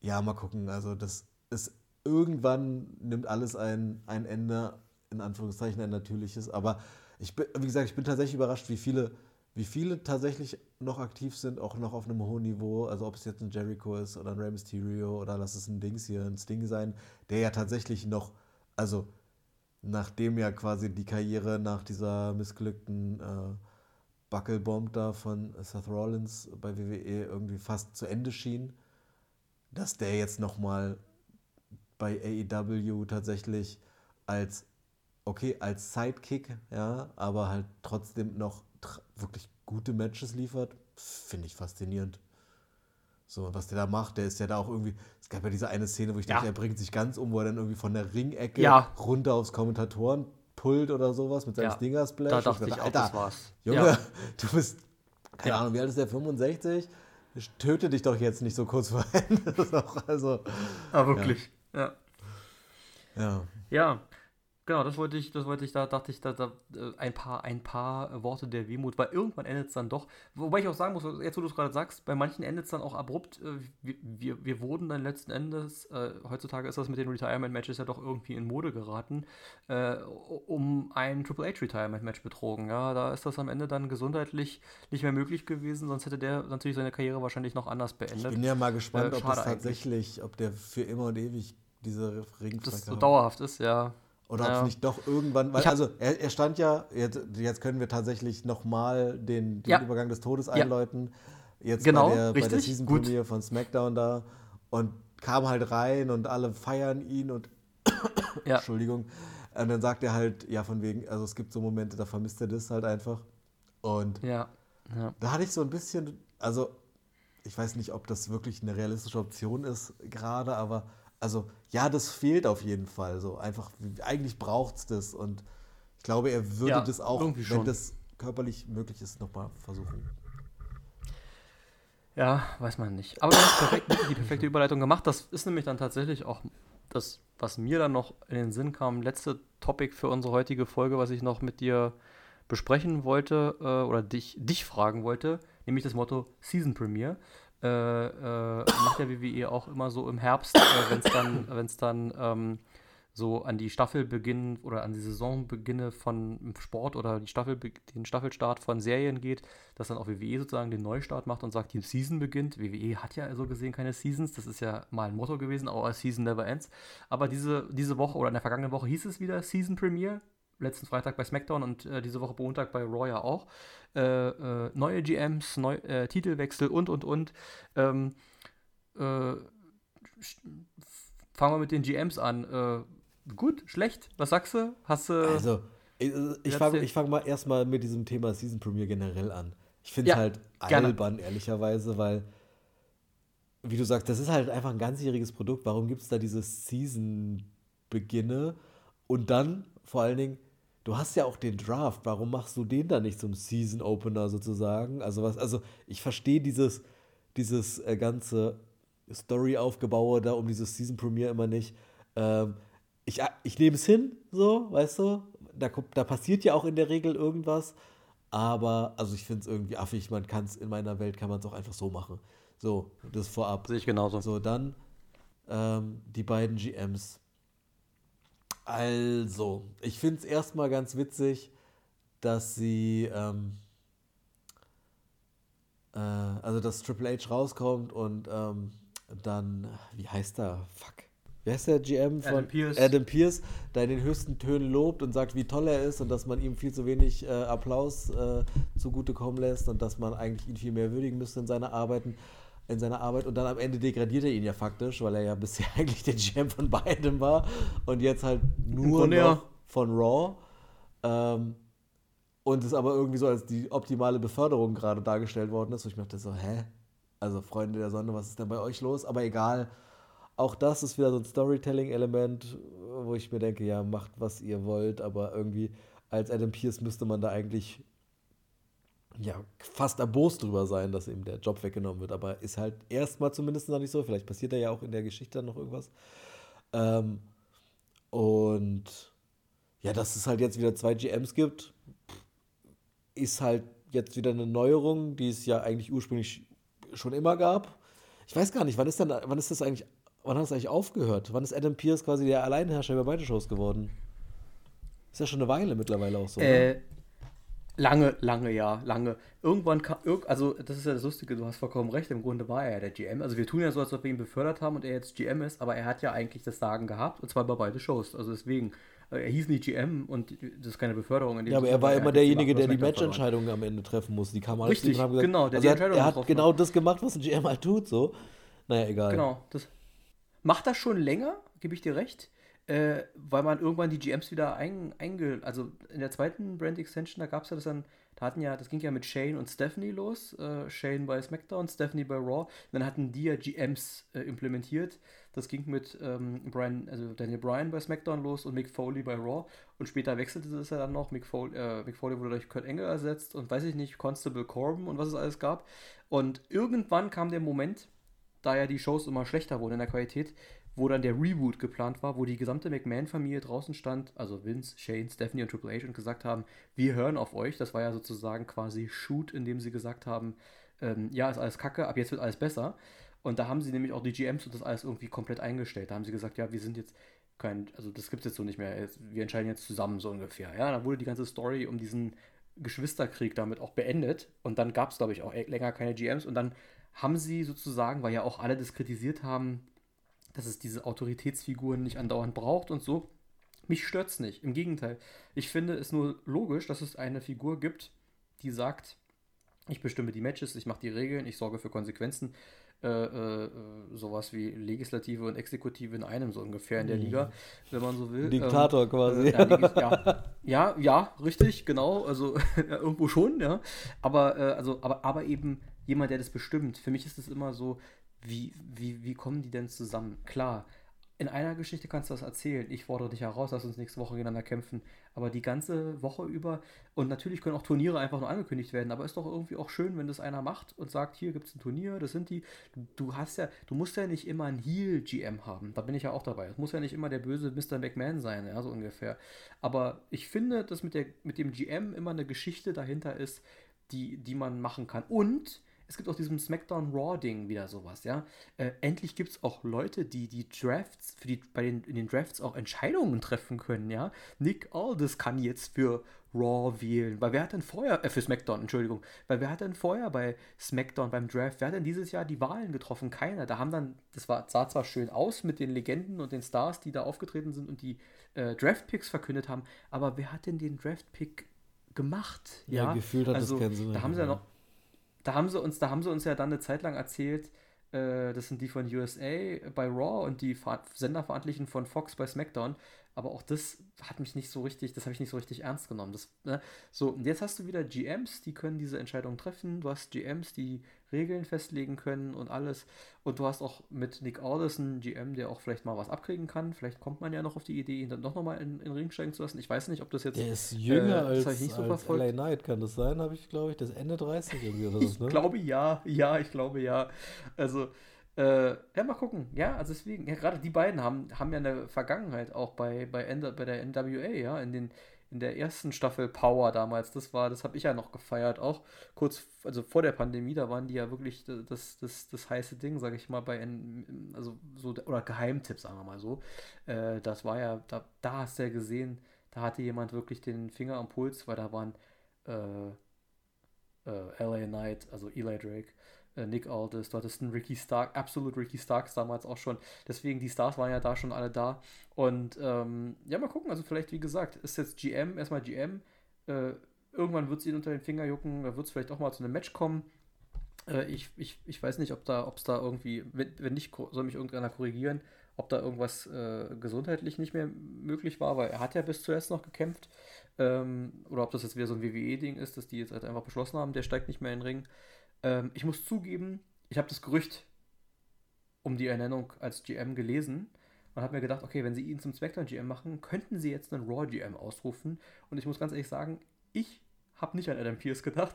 ja, mal gucken. Also das ist irgendwann nimmt alles ein, ein Ende, in Anführungszeichen ein natürliches. Aber ich bin, wie gesagt, ich bin tatsächlich überrascht, wie viele wie viele tatsächlich noch aktiv sind, auch noch auf einem hohen Niveau. Also ob es jetzt ein Jericho ist oder ein Rey Mysterio oder lass es ein Dings hier, ein Sting sein, der ja tatsächlich noch, also nachdem ja quasi die Karriere nach dieser missglückten äh, Buckelbomb da von Seth Rollins bei WWE irgendwie fast zu Ende schien, dass der jetzt nochmal bei AEW tatsächlich als, okay, als Sidekick, ja, aber halt trotzdem noch wirklich gute Matches liefert, finde ich faszinierend. So, was der da macht, der ist ja da auch irgendwie. Es gab ja diese eine Szene, wo ich ja. dachte, er bringt sich ganz um, wo er dann irgendwie von der Ringecke ja. runter aufs Kommentatorenpult oder sowas mit seinem ja. Stinger-Splash. Da dachte ich, ich auch, Alter, das war's. Junge, ja. [laughs] du bist, keine Ahnung, wie alt ist der? 65? Ich töte dich doch jetzt nicht so kurz vor [laughs] Ende. also, ah, wirklich. Ja. Ja. Ja. Genau, das wollte ich, das wollte ich, da dachte ich, da, da äh, ein paar, ein paar Worte der Wehmut, weil irgendwann endet es dann doch. Wobei ich auch sagen muss, jetzt wo du es gerade sagst, bei manchen endet es dann auch abrupt. Äh, wir, wir, wir, wurden dann letzten Endes, äh, heutzutage ist das mit den Retirement-Matches ja doch irgendwie in Mode geraten, äh, um ein Triple H-Retirement-Match betrogen. Ja, da ist das am Ende dann gesundheitlich nicht mehr möglich gewesen, sonst hätte der natürlich seine Karriere wahrscheinlich noch anders beendet. Ich bin ja mal gespannt, ob das tatsächlich, eigentlich. ob der für immer und ewig diese Ringstrecke Das so dauerhaft ist, ja. Oder ja. ob es nicht doch irgendwann, weil also er, er, stand ja, jetzt, jetzt können wir tatsächlich nochmal den, den ja. Übergang des Todes einläuten. Jetzt genau, bei der, richtig, bei der Season Premiere von SmackDown da und kam halt rein und alle feiern ihn und [coughs] ja. Entschuldigung. Und dann sagt er halt, ja, von wegen, also es gibt so Momente, da vermisst er das halt einfach. Und ja. Ja. da hatte ich so ein bisschen, also ich weiß nicht, ob das wirklich eine realistische Option ist gerade, aber also ja, das fehlt auf jeden Fall. So einfach, eigentlich braucht es das. Und ich glaube, er würde ja, das auch, wenn schon. das körperlich möglich ist, nochmal versuchen. Ja, weiß man nicht. Aber du hast perfekt, die perfekte Überleitung gemacht. Das ist nämlich dann tatsächlich auch das, was mir dann noch in den Sinn kam, letzte Topic für unsere heutige Folge, was ich noch mit dir besprechen wollte äh, oder dich, dich fragen wollte, nämlich das Motto Season Premiere äh, äh, macht der WWE auch immer so im Herbst, äh, wenn es dann, [coughs] wenn's dann ähm, so an die Staffelbeginn oder an die Saisonbeginne von Sport oder die Staffel, den Staffelstart von Serien geht, dass dann auch WWE sozusagen den Neustart macht und sagt, die Season beginnt. WWE hat ja so gesehen keine Seasons, das ist ja mal ein Motto gewesen, our season never ends. Aber diese, diese Woche oder in der vergangenen Woche hieß es wieder Season Premiere, letzten Freitag bei SmackDown und äh, diese Woche Montag bei Raw ja auch. Äh, äh, neue GMs, neu, äh, Titelwechsel und und und. Ähm, äh, fangen wir mit den GMs an. Äh, gut, schlecht? Was sagst du? Hast du. Also, ich, ich fange fang mal erstmal mit diesem Thema Season Premiere generell an. Ich finde es ja, halt albern, ehrlicherweise, weil, wie du sagst, das ist halt einfach ein ganzjähriges Produkt. Warum gibt es da diese Season-Beginne? Und dann vor allen Dingen, du hast ja auch den Draft, warum machst du den dann nicht zum Season Opener sozusagen? Also was, also ich verstehe dieses, dieses äh, ganze Story-Aufgebaue da um dieses Season Premiere immer nicht. Ähm, ich ich nehme es hin, so, weißt du? Da, da passiert ja auch in der Regel irgendwas. Aber, also ich finde es irgendwie affig, man kann es in meiner Welt, kann man es auch einfach so machen. So, das vorab. Sehe ich genauso. So, dann ähm, die beiden GMs. Also, ich finde es erstmal ganz witzig, dass sie, ähm, äh, also dass Triple H rauskommt und ähm, dann, wie heißt er? Fuck. Wer ist der GM von Adam Pierce. Adam Pierce, der in den höchsten Tönen lobt und sagt, wie toll er ist und dass man ihm viel zu wenig äh, Applaus äh, zugutekommen lässt und dass man eigentlich ihn viel mehr würdigen müsste in seiner Arbeiten in seiner Arbeit und dann am Ende degradiert er ihn ja faktisch, weil er ja bisher [laughs] eigentlich der GM von beidem war und jetzt halt nur ja. von Raw. Ähm, und es aber irgendwie so als die optimale Beförderung gerade dargestellt worden ist. Und ich dachte so, hä? Also Freunde der Sonne, was ist denn bei euch los? Aber egal. Auch das ist wieder so ein Storytelling-Element, wo ich mir denke, ja, macht was ihr wollt, aber irgendwie als Adam Pierce müsste man da eigentlich ja, fast erbost drüber sein, dass ihm der Job weggenommen wird. Aber ist halt erstmal zumindest noch nicht so. Vielleicht passiert da ja auch in der Geschichte noch irgendwas. Ähm, und ja, dass es halt jetzt wieder zwei GMs gibt, ist halt jetzt wieder eine Neuerung, die es ja eigentlich ursprünglich schon immer gab. Ich weiß gar nicht, wann ist, denn, wann ist das eigentlich, wann hat das eigentlich aufgehört? Wann ist Adam Pierce quasi der Alleinherrscher über beide Shows geworden? Ist ja schon eine Weile mittlerweile auch so. Äh, Lange, lange, ja, lange. Irgendwann kam, also das ist ja das Lustige, du hast vollkommen recht, im Grunde war er ja der GM. Also wir tun ja so, als ob wir ihn befördert haben und er jetzt GM ist, aber er hat ja eigentlich das Sagen gehabt und zwar bei beide Shows. Also deswegen, äh, er hieß nicht GM und das ist keine Beförderung. ja, aber er war immer derjenige, der die Matchentscheidungen am Ende treffen muss. Die kam halt Richtig, haben gesagt, genau, der also er, er hat genau das gemacht, was ein GM halt tut, so. Naja, egal. Genau, das macht das schon länger, gebe ich dir recht äh, weil man irgendwann die GMs wieder ein, einge... Also in der zweiten Brand Extension, da gab es ja das dann, da hatten ja, das ging ja mit Shane und Stephanie los. Äh, Shane bei SmackDown, Stephanie bei Raw. Dann hatten die ja GMs äh, implementiert. Das ging mit ähm, Brian, also Daniel Bryan bei SmackDown los und Mick Foley bei Raw. Und später wechselte es ja dann noch. Mick Foley, äh, Mick Foley wurde durch Kurt Engel ersetzt und weiß ich nicht, Constable Corbin und was es alles gab. Und irgendwann kam der Moment, da ja die Shows immer schlechter wurden in der Qualität, wo dann der Reboot geplant war, wo die gesamte McMahon-Familie draußen stand, also Vince, Shane, Stephanie und Triple H und gesagt haben, wir hören auf euch. Das war ja sozusagen quasi Shoot, in dem sie gesagt haben, ähm, ja, ist alles kacke, ab jetzt wird alles besser. Und da haben sie nämlich auch die GMs und das alles irgendwie komplett eingestellt. Da haben sie gesagt, ja, wir sind jetzt kein, also das gibt es jetzt so nicht mehr, wir entscheiden jetzt zusammen so ungefähr. Ja, dann wurde die ganze Story um diesen Geschwisterkrieg damit auch beendet und dann gab es, glaube ich, auch länger keine GMs und dann haben sie sozusagen, weil ja auch alle das kritisiert haben, dass es diese Autoritätsfiguren nicht andauernd braucht und so. Mich stört es nicht. Im Gegenteil. Ich finde es nur logisch, dass es eine Figur gibt, die sagt, ich bestimme die Matches, ich mache die Regeln, ich sorge für Konsequenzen. Äh, äh, sowas wie Legislative und Exekutive in einem so ungefähr in der mhm. Liga, wenn man so will. Diktator ähm, quasi. Äh, [laughs] ja, ja, ja, richtig, genau. Also [laughs] irgendwo schon, ja. Aber, äh, also, aber, aber eben jemand, der das bestimmt. Für mich ist es immer so, wie, wie, wie kommen die denn zusammen? Klar, in einer Geschichte kannst du das erzählen. Ich fordere dich heraus, lass uns nächste Woche gegeneinander kämpfen. Aber die ganze Woche über, und natürlich können auch Turniere einfach nur angekündigt werden, aber ist doch irgendwie auch schön, wenn das einer macht und sagt, hier gibt es ein Turnier, das sind die. Du, hast ja, du musst ja nicht immer einen Heal-GM haben. Da bin ich ja auch dabei. Es muss ja nicht immer der böse Mr. McMahon sein, ja, so ungefähr. Aber ich finde, dass mit, der, mit dem GM immer eine Geschichte dahinter ist, die, die man machen kann. Und es gibt auch diesem SmackDown Raw-Ding wieder sowas, ja. Äh, endlich gibt es auch Leute, die die Drafts, für die bei den, in den Drafts auch Entscheidungen treffen können, ja. Nick Aldis kann jetzt für Raw wählen. Weil wer hat denn vorher, äh, für SmackDown, Entschuldigung, weil wer hat denn vorher bei SmackDown beim Draft, wer hat denn dieses Jahr die Wahlen getroffen? Keiner. Da haben dann, das war, sah zwar schön aus mit den Legenden und den Stars, die da aufgetreten sind und die äh, Draft-Picks verkündet haben, aber wer hat denn den Draft-Pick gemacht? Ja, ja gefühlt hat also, das keinen Sinn. Da haben sie ja noch da haben sie uns, da haben sie uns ja dann eine Zeit lang erzählt, äh, das sind die von USA bei Raw und die Senderverantwortlichen von Fox bei SmackDown. Aber auch das hat mich nicht so richtig, das habe ich nicht so richtig ernst genommen. Das, ne? So, und jetzt hast du wieder GMs, die können diese Entscheidung treffen. Du hast GMs, die Regeln festlegen können und alles. Und du hast auch mit Nick Aldis einen GM, der auch vielleicht mal was abkriegen kann. Vielleicht kommt man ja noch auf die Idee, ihn dann doch nochmal in, in den Ring steigen zu lassen. Ich weiß nicht, ob das jetzt. Der ist jünger äh, als, so als LA Knight, kann das sein? Habe ich, glaube ich, das Ende 30 irgendwie oder so. Ne? Ich glaube ja, ja, ich glaube ja. Also. Äh, ja, mal gucken. Ja, also deswegen, ja, gerade die beiden haben, haben ja eine Vergangenheit auch bei, bei, N bei der NWA, ja, in den in der ersten Staffel Power damals, das war, das habe ich ja noch gefeiert, auch kurz, also vor der Pandemie, da waren die ja wirklich das, das, das heiße Ding, sage ich mal, bei, also so, oder Geheimtipp, sagen wir mal so. Äh, das war ja, da, da hast du ja gesehen, da hatte jemand wirklich den Finger am Puls, weil da waren äh, äh, LA Knight, also Eli Drake, Nick Aldis, du hattest einen Ricky Stark, absolut Ricky Starks damals auch schon. Deswegen, die Stars waren ja da schon alle da. Und ähm, ja, mal gucken. Also vielleicht, wie gesagt, ist jetzt GM, erstmal GM. Äh, irgendwann wird es ihn unter den Finger jucken. Da wird es vielleicht auch mal zu einem Match kommen. Äh, ich, ich, ich weiß nicht, ob da, ob es da irgendwie, wenn, wenn nicht, soll mich irgendeiner korrigieren, ob da irgendwas äh, gesundheitlich nicht mehr möglich war, weil er hat ja bis zuerst noch gekämpft. Ähm, oder ob das jetzt wieder so ein WWE-Ding ist, dass die jetzt halt einfach beschlossen haben, der steigt nicht mehr in den Ring. Ähm, ich muss zugeben, ich habe das Gerücht um die Ernennung als GM gelesen und habe mir gedacht, okay, wenn sie ihn zum SmackDown GM machen, könnten sie jetzt einen Raw GM ausrufen. Und ich muss ganz ehrlich sagen, ich habe nicht an Adam Pierce gedacht.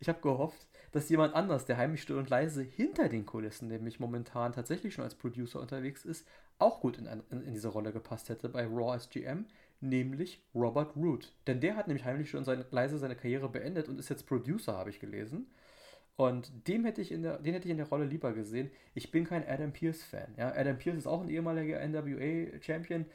Ich habe gehofft, dass jemand anders, der heimlich still und leise hinter den Kulissen, nämlich momentan tatsächlich schon als Producer unterwegs ist, auch gut in, in, in diese Rolle gepasst hätte bei Raw als GM, nämlich Robert Root. Denn der hat nämlich heimlich schon seine, leise seine Karriere beendet und ist jetzt Producer, habe ich gelesen. Und dem hätte ich in der, den hätte ich in der Rolle lieber gesehen. Ich bin kein Adam Pierce-Fan. Ja? Adam Pierce ist auch ein ehemaliger NWA-Champion.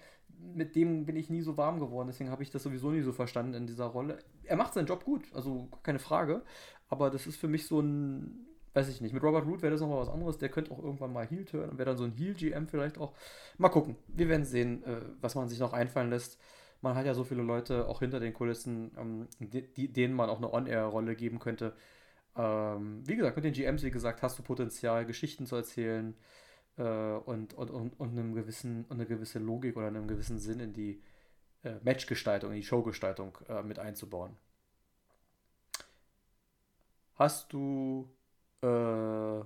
Mit dem bin ich nie so warm geworden, deswegen habe ich das sowieso nie so verstanden in dieser Rolle. Er macht seinen Job gut, also keine Frage. Aber das ist für mich so ein, weiß ich nicht. Mit Robert Root wäre das nochmal was anderes. Der könnte auch irgendwann mal Heel turn und wäre dann so ein Heel-GM vielleicht auch. Mal gucken. Wir werden sehen, äh, was man sich noch einfallen lässt. Man hat ja so viele Leute auch hinter den Kulissen, ähm, denen man auch eine On-Air-Rolle geben könnte. Ähm, wie gesagt, mit den GMs, wie gesagt, hast du Potenzial, Geschichten zu erzählen äh, und, und, und, und, einem gewissen, und eine gewisse Logik oder einen gewissen Sinn in die äh, Matchgestaltung, in die Showgestaltung äh, mit einzubauen. Hast du äh,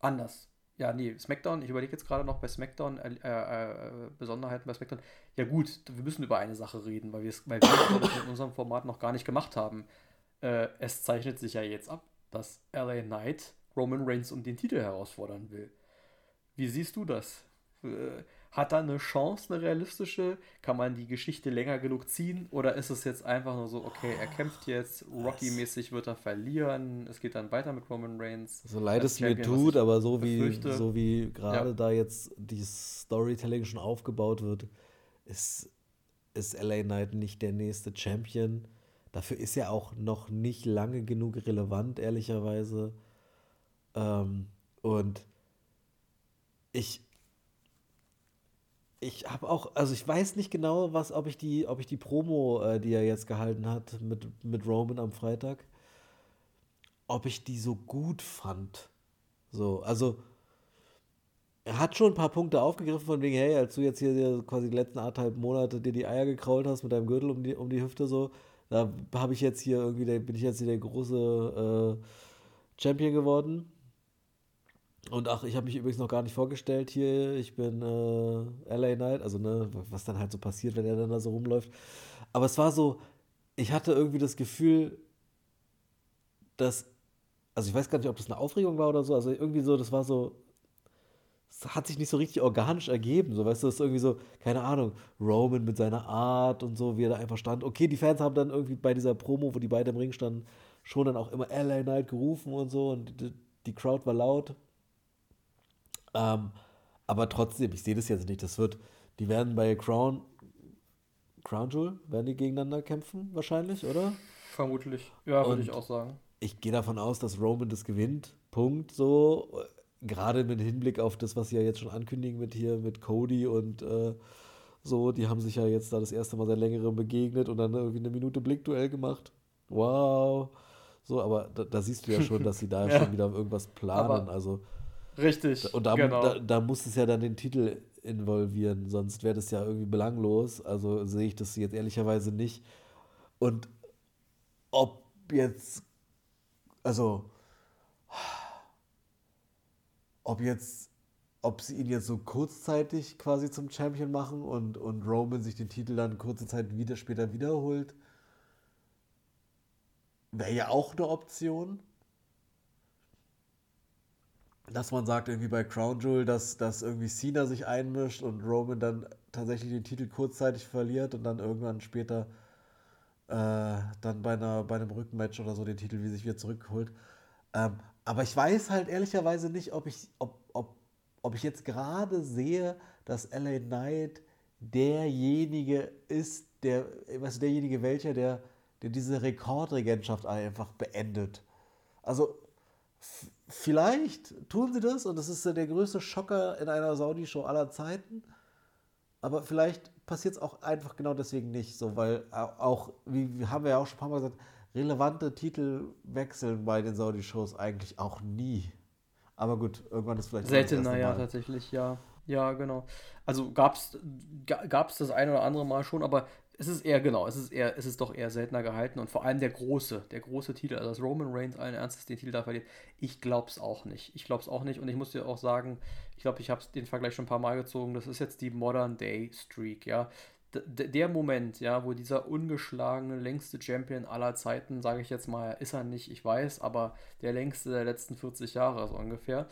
anders? Ja, nee, SmackDown, ich überlege jetzt gerade noch bei SmackDown, äh, äh, Besonderheiten bei SmackDown. Ja gut, wir müssen über eine Sache reden, weil, weil wir es in unserem Format noch gar nicht gemacht haben äh, es zeichnet sich ja jetzt ab, dass LA Knight Roman Reigns um den Titel herausfordern will. Wie siehst du das? Äh, hat da eine Chance, eine realistische? Kann man die Geschichte länger genug ziehen? Oder ist es jetzt einfach nur so, okay, er kämpft jetzt, Rocky-mäßig wird er verlieren, es geht dann weiter mit Roman Reigns? So leid es mir tut, aber so wie, so wie gerade ja. da jetzt die Storytelling schon aufgebaut wird, ist, ist LA Knight nicht der nächste Champion. Dafür ist er auch noch nicht lange genug relevant, ehrlicherweise. Ähm, und ich, ich habe auch, also ich weiß nicht genau, was, ob ich die, ob ich die Promo, äh, die er jetzt gehalten hat mit, mit Roman am Freitag, ob ich die so gut fand. So, also er hat schon ein paar Punkte aufgegriffen von wegen, hey, als du jetzt hier quasi die letzten anderthalb Monate dir die Eier gekrault hast mit deinem Gürtel um die, um die Hüfte so, da habe ich jetzt hier irgendwie, bin ich jetzt hier der große äh, Champion geworden. Und ach, ich habe mich übrigens noch gar nicht vorgestellt hier. Ich bin äh, LA Knight, also ne, was dann halt so passiert, wenn er dann da so rumläuft. Aber es war so, ich hatte irgendwie das Gefühl, dass, also ich weiß gar nicht, ob das eine Aufregung war oder so, also irgendwie so, das war so, es hat sich nicht so richtig organisch ergeben. So, weißt du, das ist irgendwie so, keine Ahnung, Roman mit seiner Art und so, wie er da einfach stand. Okay, die Fans haben dann irgendwie bei dieser Promo, wo die beiden im Ring standen, schon dann auch immer LA Knight gerufen und so und die, die Crowd war laut. Ähm, aber trotzdem, ich sehe das jetzt nicht. Das wird, die werden bei Crown, Crown Jewel, werden die gegeneinander kämpfen, wahrscheinlich, oder? Vermutlich, ja, würde ich auch sagen. Ich gehe davon aus, dass Roman das gewinnt. Punkt, so. Gerade mit Hinblick auf das, was sie ja jetzt schon ankündigen mit hier, mit Cody und äh, so. Die haben sich ja jetzt da das erste Mal seit längerem begegnet und dann irgendwie eine Minute Blickduell gemacht. Wow. So, aber da, da siehst du ja schon, dass sie da ja. [laughs] schon wieder irgendwas planen. Aber also Richtig. Und da, genau. da, da, muss es ja dann den Titel involvieren, sonst wäre das ja irgendwie belanglos. Also sehe ich das jetzt ehrlicherweise nicht. Und ob jetzt, also, ob jetzt, ob sie ihn jetzt so kurzzeitig quasi zum Champion machen und, und Roman sich den Titel dann kurze Zeit wieder später wiederholt, wäre ja auch eine Option dass man sagt, irgendwie bei Crown Jewel, dass, dass irgendwie Cena sich einmischt und Roman dann tatsächlich den Titel kurzzeitig verliert und dann irgendwann später äh, dann bei, einer, bei einem Rückenmatch oder so den Titel wie sich wieder zurückholt. Ähm, aber ich weiß halt ehrlicherweise nicht, ob ich, ob, ob, ob ich jetzt gerade sehe, dass LA Knight derjenige ist, der, was derjenige welcher, der, der diese Rekordregentschaft einfach beendet. Also vielleicht tun sie das und das ist der größte Schocker in einer Saudi-Show aller Zeiten. Aber vielleicht passiert es auch einfach genau deswegen nicht so, weil auch, wie haben wir ja auch schon ein paar Mal gesagt, relevante Titel wechseln bei den Saudi-Shows eigentlich auch nie. Aber gut, irgendwann ist vielleicht. Seltener, ja, tatsächlich, ja. Ja, genau. Also gab es das ein oder andere Mal schon, aber es ist eher, genau, es ist eher, es ist doch eher seltener gehalten und vor allem der große, der große Titel, also dass Roman Reigns allen Ernstes den Titel da verliert, ich glaube es auch nicht. Ich glaube es auch nicht und ich muss dir auch sagen, ich glaube, ich habe den Vergleich schon ein paar Mal gezogen, das ist jetzt die Modern Day Streak, ja. Der Moment, ja, wo dieser ungeschlagene, längste Champion aller Zeiten, sage ich jetzt mal, ist er nicht, ich weiß, aber der längste der letzten 40 Jahre so ungefähr,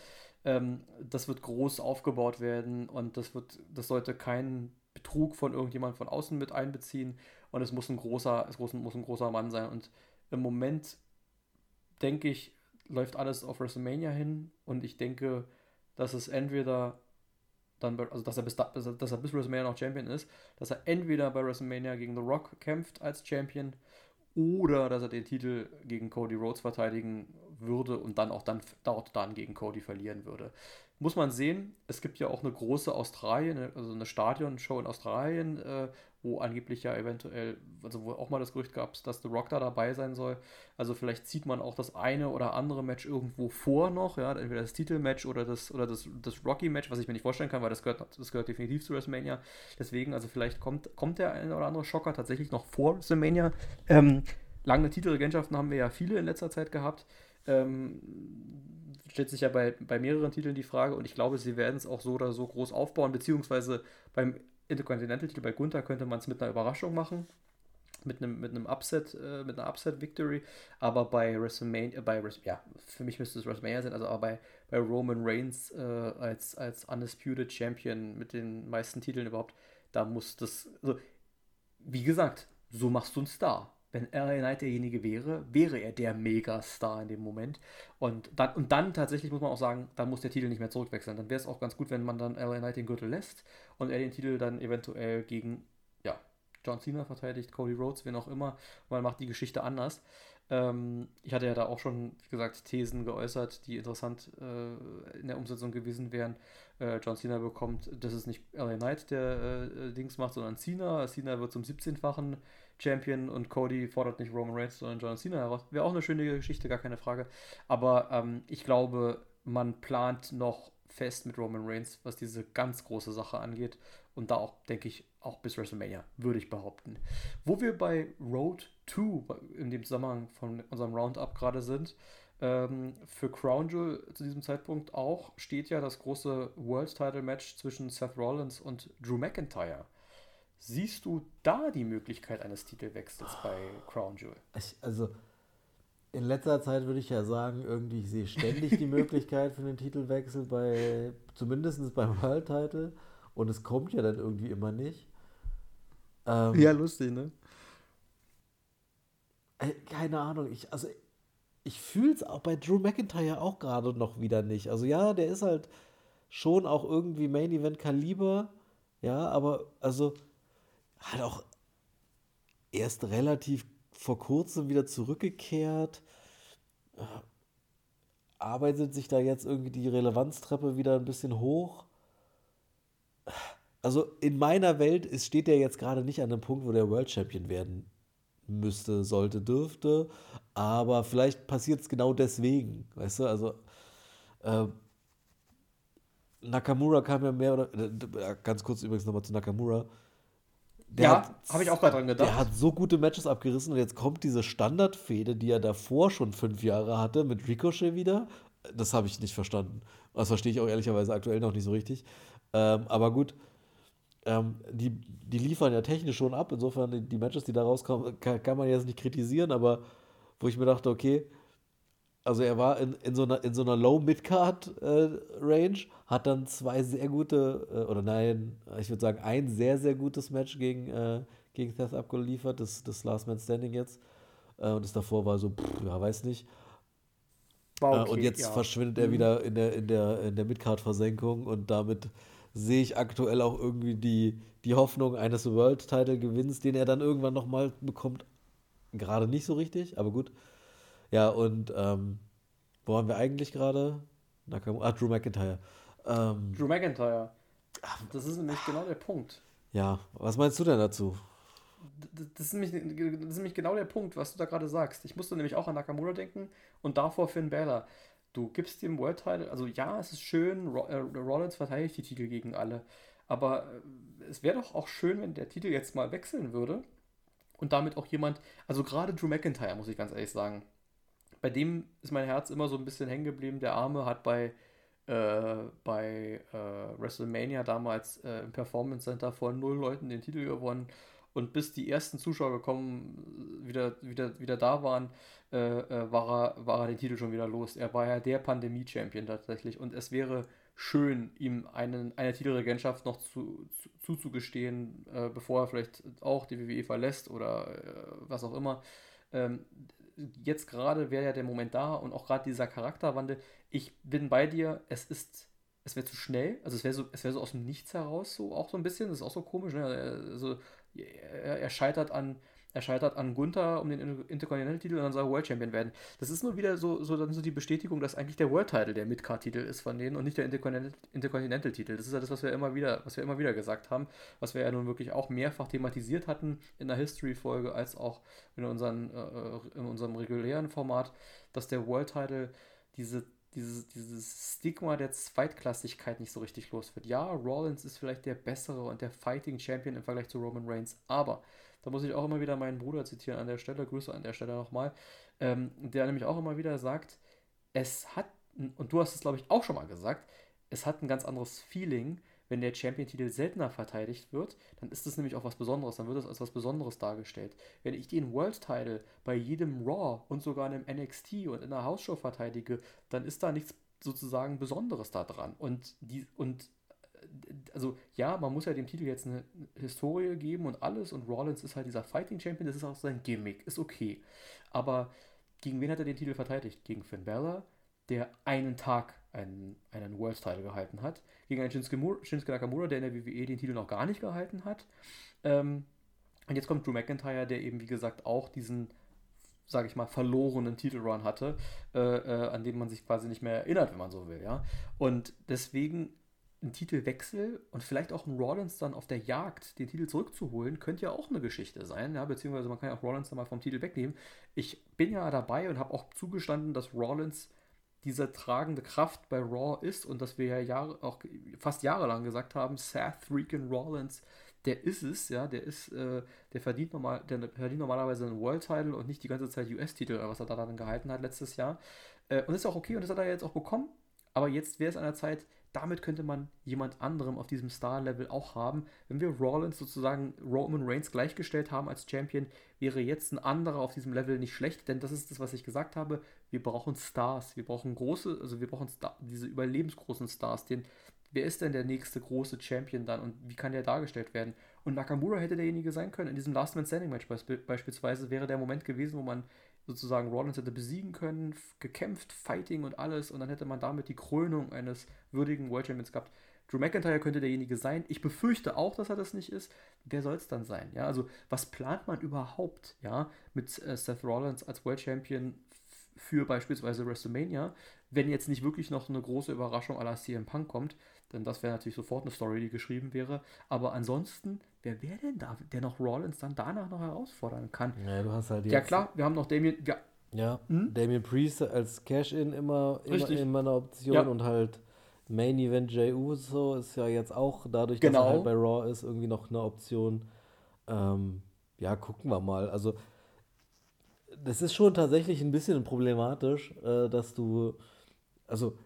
ähm, das wird groß aufgebaut werden und das wird, das sollte kein Betrug von irgendjemand von außen mit einbeziehen und es muss ein großer, es muss muss ein großer Mann sein. Und im Moment denke ich, läuft alles auf WrestleMania hin und ich denke, dass es entweder dann, also dass er bis, da, dass er bis WrestleMania noch Champion ist, dass er entweder bei WrestleMania gegen The Rock kämpft als Champion oder dass er den Titel gegen Cody Rhodes verteidigen würde und dann auch dann dort dann gegen Cody verlieren würde. Muss man sehen, es gibt ja auch eine große Australien, also eine Stadionshow in Australien, äh, wo angeblich ja eventuell, also wo auch mal das Gerücht gab, dass The Rock da dabei sein soll. Also vielleicht zieht man auch das eine oder andere Match irgendwo vor noch, ja, entweder das Titelmatch oder das, oder das, das Rocky-Match, was ich mir nicht vorstellen kann, weil das gehört, das gehört definitiv zu WrestleMania. Deswegen, also vielleicht kommt, kommt der eine oder andere Schocker tatsächlich noch vor WrestleMania. Ähm, lange Titelregentschaften haben wir ja viele in letzter Zeit gehabt. Ähm, stellt sich ja bei, bei mehreren Titeln die Frage und ich glaube, sie werden es auch so oder so groß aufbauen, beziehungsweise beim Intercontinental-Titel bei Gunther könnte man es mit einer Überraschung machen. mit einem mit einem Upset, äh, mit einer Upset-Victory, aber bei WrestleMania, äh, bei ja, für mich müsste es WrestleMania sein, also aber bei, bei Roman Reigns äh, als, als Undisputed Champion mit den meisten Titeln überhaupt, da muss das, also, wie gesagt, so machst du einen Star. Wenn LA Knight derjenige wäre, wäre er der Megastar in dem Moment. Und dann, und dann tatsächlich muss man auch sagen, dann muss der Titel nicht mehr zurückwechseln. Dann wäre es auch ganz gut, wenn man dann LA Knight den Gürtel lässt und er den Titel dann eventuell gegen John Cena verteidigt, Cody Rhodes, wen auch immer. Man macht die Geschichte anders. Ähm, ich hatte ja da auch schon, wie gesagt, Thesen geäußert, die interessant äh, in der Umsetzung gewesen wären. Äh, John Cena bekommt, das ist nicht LA Knight, der äh, Dings macht, sondern Cena. Cena wird zum 17-fachen Champion und Cody fordert nicht Roman Reigns, sondern John Cena heraus. Wäre auch eine schöne Geschichte, gar keine Frage. Aber ähm, ich glaube, man plant noch fest mit Roman Reigns, was diese ganz große Sache angeht. Und da auch, denke ich, auch bis WrestleMania, würde ich behaupten. Wo wir bei Road 2 in dem Zusammenhang von unserem Roundup gerade sind, ähm, für Crown Jewel zu diesem Zeitpunkt auch steht ja das große World Title Match zwischen Seth Rollins und Drew McIntyre. Siehst du da die Möglichkeit eines Titelwechsels bei Crown Jewel? Ich, also in letzter Zeit würde ich ja sagen, irgendwie ich sehe ständig die [laughs] Möglichkeit für einen Titelwechsel bei zumindest beim World Title und es kommt ja dann irgendwie immer nicht. Ähm, ja, lustig, ne? Äh, keine Ahnung, ich, also ich fühle es auch bei Drew McIntyre auch gerade noch wieder nicht. Also ja, der ist halt schon auch irgendwie Main Event Kaliber, ja, aber also halt auch erst relativ vor kurzem wieder zurückgekehrt. Äh, arbeitet sich da jetzt irgendwie die Relevanztreppe wieder ein bisschen hoch also in meiner Welt ist, steht er jetzt gerade nicht an einem Punkt, wo der World Champion werden müsste, sollte, dürfte. Aber vielleicht passiert es genau deswegen. Weißt du, also äh, Nakamura kam ja mehr oder äh, ganz kurz übrigens nochmal zu Nakamura. Der ja, habe ich auch gerade dran gedacht. Der hat so gute Matches abgerissen und jetzt kommt diese Standardfehde, die er davor schon fünf Jahre hatte, mit Ricochet wieder. Das habe ich nicht verstanden. Das verstehe ich auch ehrlicherweise aktuell noch nicht so richtig. Ähm, aber gut, ähm, die, die liefern ja technisch schon ab. Insofern, die, die Matches, die da rauskommen, kann, kann, man jetzt nicht kritisieren, aber wo ich mir dachte, okay, also er war in, in so einer, in so einer Low-Mid-Card-Range, äh, hat dann zwei sehr gute, äh, oder nein, ich würde sagen, ein sehr, sehr gutes Match gegen, äh, gegen Seth abgeliefert, das, das Last Man Standing jetzt. Äh, und das davor war so, pff, ja, weiß nicht. Äh, okay, und jetzt ja. verschwindet er mhm. wieder in der, in der, in der Midcard-Versenkung und damit sehe ich aktuell auch irgendwie die, die Hoffnung eines World-Title-Gewinns, den er dann irgendwann nochmal bekommt. Gerade nicht so richtig, aber gut. Ja, und ähm, wo waren wir eigentlich gerade? Ah, Drew McIntyre. Ähm, Drew McIntyre. Das ist nämlich genau der Punkt. Ja, was meinst du denn dazu? Das ist, nämlich, das ist nämlich genau der Punkt, was du da gerade sagst. Ich musste nämlich auch an Nakamura denken und davor Finn Balor du gibst dem World Title, also ja, es ist schön, äh, Rollins verteidigt die Titel gegen alle, aber äh, es wäre doch auch schön, wenn der Titel jetzt mal wechseln würde und damit auch jemand, also gerade Drew McIntyre, muss ich ganz ehrlich sagen, bei dem ist mein Herz immer so ein bisschen hängen geblieben. Der Arme hat bei, äh, bei äh, WrestleMania damals äh, im Performance Center vor null Leuten den Titel gewonnen und bis die ersten Zuschauer gekommen wieder, wieder, wieder da waren, äh, äh, war, er, war er den Titel schon wieder los. Er war ja der Pandemie-Champion tatsächlich. Und es wäre schön, ihm einen, eine Titelregentschaft noch zu, zu, zuzugestehen, äh, bevor er vielleicht auch die WWE verlässt oder was auch immer. Ähm, jetzt gerade wäre ja der Moment da und auch gerade dieser Charakterwandel. Ich bin bei dir, es ist es wäre zu schnell, also es wäre so, es so aus dem Nichts heraus, so auch so ein bisschen, das ist auch so komisch, ne? Also er, er scheitert an, er scheitert an Gunther um den Intercontinental-Titel und dann soll er World Champion werden. Das ist nur wieder so, so, dann so die Bestätigung, dass eigentlich der World-Title der Midcard-Titel ist von denen und nicht der Intercontinental-Titel. Das ist ja das, was wir immer wieder, was wir immer wieder gesagt haben, was wir ja nun wirklich auch mehrfach thematisiert hatten in der History-Folge als auch in, unseren, äh, in unserem regulären Format, dass der World-Title diese dieses, dieses Stigma der Zweitklassigkeit nicht so richtig los wird. Ja, Rollins ist vielleicht der bessere und der Fighting Champion im Vergleich zu Roman Reigns, aber da muss ich auch immer wieder meinen Bruder zitieren an der Stelle, Grüße an der Stelle nochmal, ähm, der nämlich auch immer wieder sagt, es hat, und du hast es glaube ich auch schon mal gesagt, es hat ein ganz anderes Feeling, wenn der Champion-Titel seltener verteidigt wird, dann ist das nämlich auch was Besonderes, dann wird das als was Besonderes dargestellt. Wenn ich den World-Title bei jedem Raw und sogar in einem NXT und in einer Hausshow verteidige, dann ist da nichts sozusagen Besonderes da dran. Und die, und also ja, man muss ja dem Titel jetzt eine Historie geben und alles und Rollins ist halt dieser Fighting Champion, das ist auch sein Gimmick, ist okay. Aber gegen wen hat er den Titel verteidigt? Gegen Finn Balor, der einen Tag einen, einen World Title gehalten hat, gegen einen Shinsuke, Shinsuke, Nakamura, der in der WWE den Titel noch gar nicht gehalten hat. Ähm, und jetzt kommt Drew McIntyre, der eben, wie gesagt, auch diesen, sage ich mal, verlorenen Titelrun hatte, äh, äh, an den man sich quasi nicht mehr erinnert, wenn man so will, ja. Und deswegen ein Titelwechsel und vielleicht auch ein Rollins dann auf der Jagd, den Titel zurückzuholen, könnte ja auch eine Geschichte sein, ja, beziehungsweise man kann ja auch Rollins dann mal vom Titel wegnehmen. Ich bin ja dabei und habe auch zugestanden, dass Rollins diese tragende Kraft bei Raw ist und dass wir ja Jahre, auch fast jahrelang gesagt haben, Seth Freakin Rollins, der ist es, ja, der ist, äh, der verdient normal, der verdient normalerweise einen World Title und nicht die ganze Zeit US-Titel, was er da dann gehalten hat letztes Jahr. Äh, und ist auch okay und das hat er jetzt auch bekommen. Aber jetzt wäre es an der Zeit, damit könnte man jemand anderem auf diesem Star-Level auch haben. Wenn wir Rollins sozusagen Roman Reigns gleichgestellt haben als Champion, wäre jetzt ein anderer auf diesem Level nicht schlecht, denn das ist das, was ich gesagt habe. Wir brauchen Stars, wir brauchen große, also wir brauchen Star, diese überlebensgroßen Stars. Den, wer ist denn der nächste große Champion dann und wie kann der dargestellt werden? Und Nakamura hätte derjenige sein können. In diesem Last Man Standing Match beispielsweise wäre der Moment gewesen, wo man sozusagen Rollins hätte besiegen können, gekämpft, Fighting und alles und dann hätte man damit die Krönung eines würdigen World Champions gehabt. Drew McIntyre könnte derjenige sein. Ich befürchte auch, dass er das nicht ist. Wer soll es dann sein? Ja, also was plant man überhaupt, ja, mit äh, Seth Rollins als World Champion für beispielsweise WrestleMania, wenn jetzt nicht wirklich noch eine große Überraschung à la CM Punk kommt, denn das wäre natürlich sofort eine Story, die geschrieben wäre. Aber ansonsten, wer wäre denn da, der noch Rollins dann danach noch herausfordern kann? Ja, du hast halt Ja klar, wir haben noch Damien. Ja, ja hm? Damien Priest als Cash-In immer, immer, immer eine Option ja. und halt Main Event Jey Uso ist ja jetzt auch dadurch, genau. dass er halt bei Raw ist, irgendwie noch eine Option. Ähm, ja, gucken wir mal. Also das ist schon tatsächlich ein bisschen problematisch, äh, dass du, also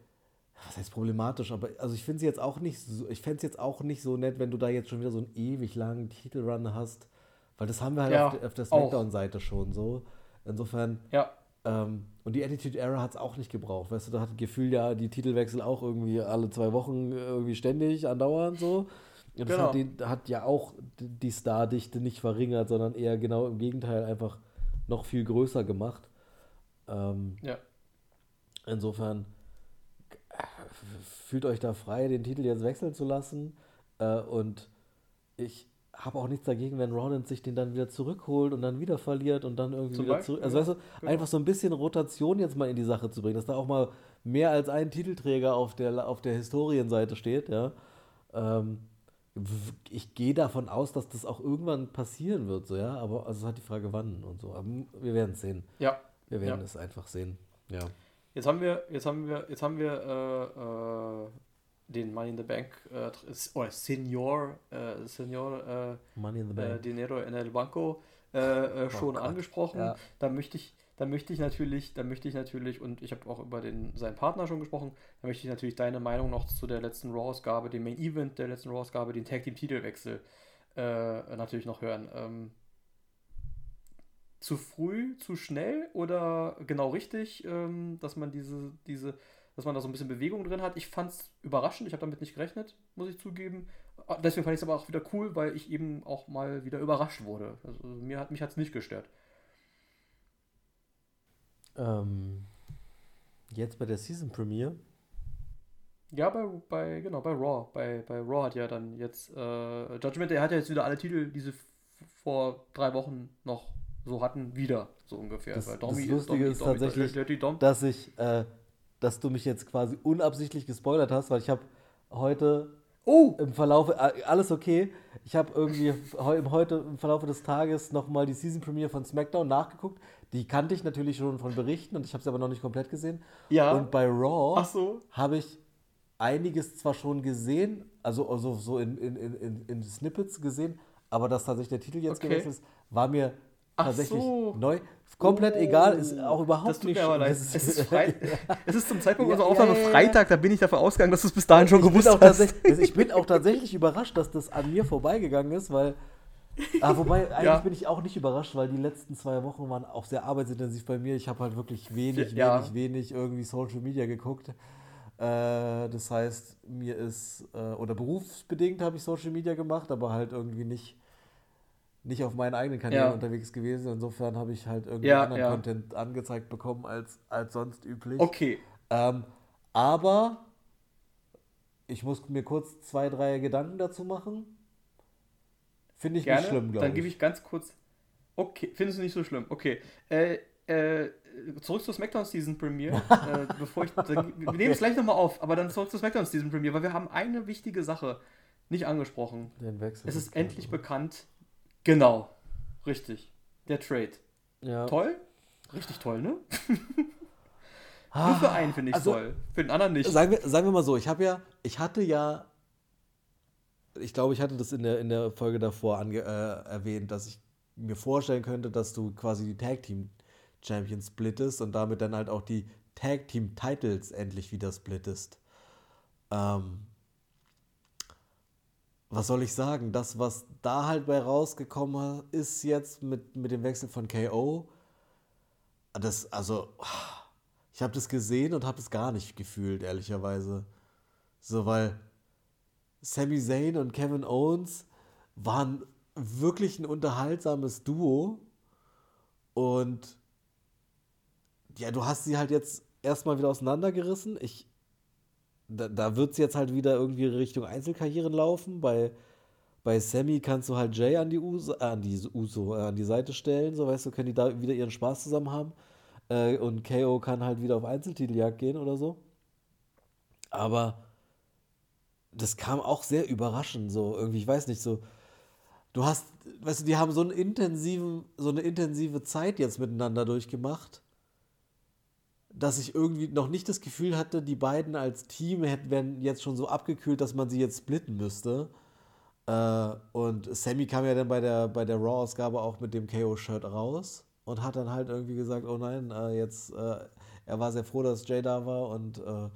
was heißt problematisch, aber also ich finde es jetzt auch nicht so, ich fände es jetzt auch nicht so nett, wenn du da jetzt schon wieder so einen ewig langen Titelrun hast, weil das haben wir halt ja, auf, auf, der Smackdown-Seite schon so. Insofern. Ja. Ähm, und die Attitude Era hat es auch nicht gebraucht. Weißt du, da hat das Gefühl ja, die Titelwechsel auch irgendwie alle zwei Wochen irgendwie ständig andauernd so. Und das genau. hat, die, hat ja auch die Stardichte nicht verringert, sondern eher genau im Gegenteil einfach noch viel größer gemacht. Ähm, ja. Insofern fühlt euch da frei, den Titel jetzt wechseln zu lassen. Äh, und ich habe auch nichts dagegen, wenn Rollins sich den dann wieder zurückholt und dann wieder verliert und dann irgendwie Zum wieder zurück. Also, weißt du, genau. einfach so ein bisschen Rotation jetzt mal in die Sache zu bringen, dass da auch mal mehr als ein Titelträger auf der, auf der Historienseite steht, ja. Ähm, ich gehe davon aus, dass das auch irgendwann passieren wird, so, ja. Aber also es hat die Frage, wann und so. Aber wir werden es sehen. Ja. Wir werden ja. es einfach sehen. Ja. Jetzt haben wir, jetzt haben wir, jetzt haben wir äh, äh, den Money in the Bank äh, oder Senior, äh, Senior äh, Money in the Bank. Äh, Dinero en el Banco äh, oh schon Gott. angesprochen. Ja. Da möchte ich, da möchte ich natürlich, da möchte ich natürlich, und ich habe auch über den, seinen Partner schon gesprochen, da möchte ich natürlich deine Meinung noch zu der letzten Raw-Ausgabe, dem Main Event der letzten Raw-Ausgabe, den Tag Team Titelwechsel natürlich noch hören. Ähm, zu früh, zu schnell oder genau richtig, ähm, dass man diese, diese, dass man da so ein bisschen Bewegung drin hat. Ich fand es überraschend, ich habe damit nicht gerechnet, muss ich zugeben. Ah, deswegen fand ich es aber auch wieder cool, weil ich eben auch mal wieder überrascht wurde. Also mir hat mich hat es nicht gestört. Ähm, jetzt bei der Season Premiere. Ja, bei, bei, genau, bei Raw. Bei, bei Raw hat ja dann jetzt äh, Judgment, der hat ja jetzt wieder alle Titel, die sie vor drei Wochen noch so hatten, wieder, so ungefähr. Das, Domi, das Lustige Domi, ist Domi, tatsächlich, dass ich, äh, dass du mich jetzt quasi unabsichtlich gespoilert hast, weil ich habe heute oh. im Verlauf, äh, alles okay, ich habe irgendwie [laughs] heute im Verlauf des Tages nochmal die Season Premiere von SmackDown nachgeguckt. Die kannte ich natürlich schon von Berichten und ich habe sie aber noch nicht komplett gesehen. Ja. Und bei Raw so. habe ich einiges zwar schon gesehen, also, also so in, in, in, in Snippets gesehen, aber dass tatsächlich der Titel jetzt okay. gewechselt ist, war mir Ach Tatsächlich so. neu. Komplett egal, ist auch Das überhaupt tut nicht mir aber leid. Es ist, es ist [laughs] zum Zeitpunkt unserer ja, Aufnahme ja, ja. Freitag, da bin ich davon ausgegangen, dass du es bis dahin schon ich gewusst auch hast. tatsächlich, [laughs] ich bin auch tatsächlich überrascht, dass das an mir vorbeigegangen ist, weil. Ah, wobei, [laughs] eigentlich bin ich auch nicht überrascht, weil die letzten zwei Wochen waren auch sehr arbeitsintensiv bei mir. Ich habe halt wirklich wenig, wenig, wenig irgendwie Social Media geguckt. Äh, das heißt, mir ist, äh, oder berufsbedingt habe ich Social Media gemacht, aber halt irgendwie nicht, nicht auf meinen eigenen Kanälen Ja. unterwegs gewesen. Insofern habe ich halt irgendwie Ja, anderen ja. Content angezeigt bekommen als, als sonst üblich. Okay, Ähm, aber ich muss mir kurz zwei, drei Gedanken dazu machen. Finde ich gerne. nicht schlimm, glaube Dann ich. gebe ich ganz kurz. Okay, findest du nicht so schlimm? Okay. Äh, äh, zurück zur SmackDown Season Premiere. [laughs] äh, bevor ich, dann, wir nehmen es gleich nochmal auf, aber dann zurück zur SmackDown Season Premiere, weil wir haben eine wichtige Sache nicht angesprochen. Den Wechsel. Es ist endlich bekannt. Genau. Richtig. Der Trade. Ja. Toll? Richtig toll, ne? [laughs] Ah, Nur für einen finde ich also, toll. Für den anderen nicht. Sagen wir, sagen wir mal so, ich habe ja, ich hatte ja, ich glaube, ich hatte das in der, in der Folge davor ange, äh, erwähnt, dass ich mir vorstellen könnte, dass du quasi die Tag Team Champions splittest und damit dann halt auch die Tag Team Titles endlich wieder splittest. Ähm, was soll ich sagen? Das, was da halt bei rausgekommen ist jetzt mit, mit dem Wechsel von KO, das, also, ich habe das gesehen und habe es gar nicht gefühlt, ehrlicherweise. So, weil Sami Zayn und Kevin Owens waren wirklich ein unterhaltsames Duo. Und ja, du hast sie halt jetzt erstmal wieder auseinandergerissen. Ich, da, da wird es jetzt halt wieder irgendwie Richtung Einzelkarrieren laufen. Bei, bei Sammy kannst du halt Jay an die, Uso, äh, an die Uso, äh, an die Seite stellen, so weißt du, können die da wieder ihren Spaß zusammen haben. Äh, und KO kann halt wieder auf Einzeltiteljagd gehen oder so. Aber das kam auch sehr überraschend, so irgendwie, ich weiß nicht, so. Du hast, weißt du, die haben so, einen intensiven, so eine intensive Zeit jetzt miteinander durchgemacht, dass ich irgendwie noch nicht das Gefühl hatte, die beiden als Team hätten, wären jetzt schon so abgekühlt, dass man sie jetzt splitten müsste. Äh, und Sammy kam ja dann bei der, bei der Raw-Ausgabe auch mit dem KO-Shirt raus und hat dann halt irgendwie gesagt, oh nein, äh, jetzt, äh, er war sehr froh, dass Jay da war und äh,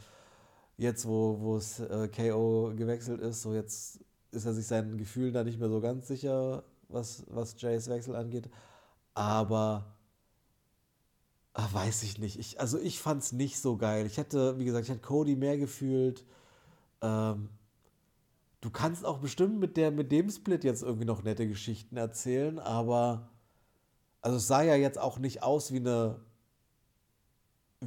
jetzt, wo, es äh, KO gewechselt ist, so jetzt ist er sich seinen Gefühlen da nicht mehr so ganz sicher, was, was Jays Wechsel angeht. Aber ah, weiß ich nicht. Ich, also ich fand es nicht so geil. Ich hätte, wie gesagt, ich hätte Cody mehr gefühlt. Ähm, du kannst auch bestimmt mit, der, mit dem Split jetzt irgendwie noch nette Geschichten erzählen, aber also es sah ja jetzt auch nicht aus wie eine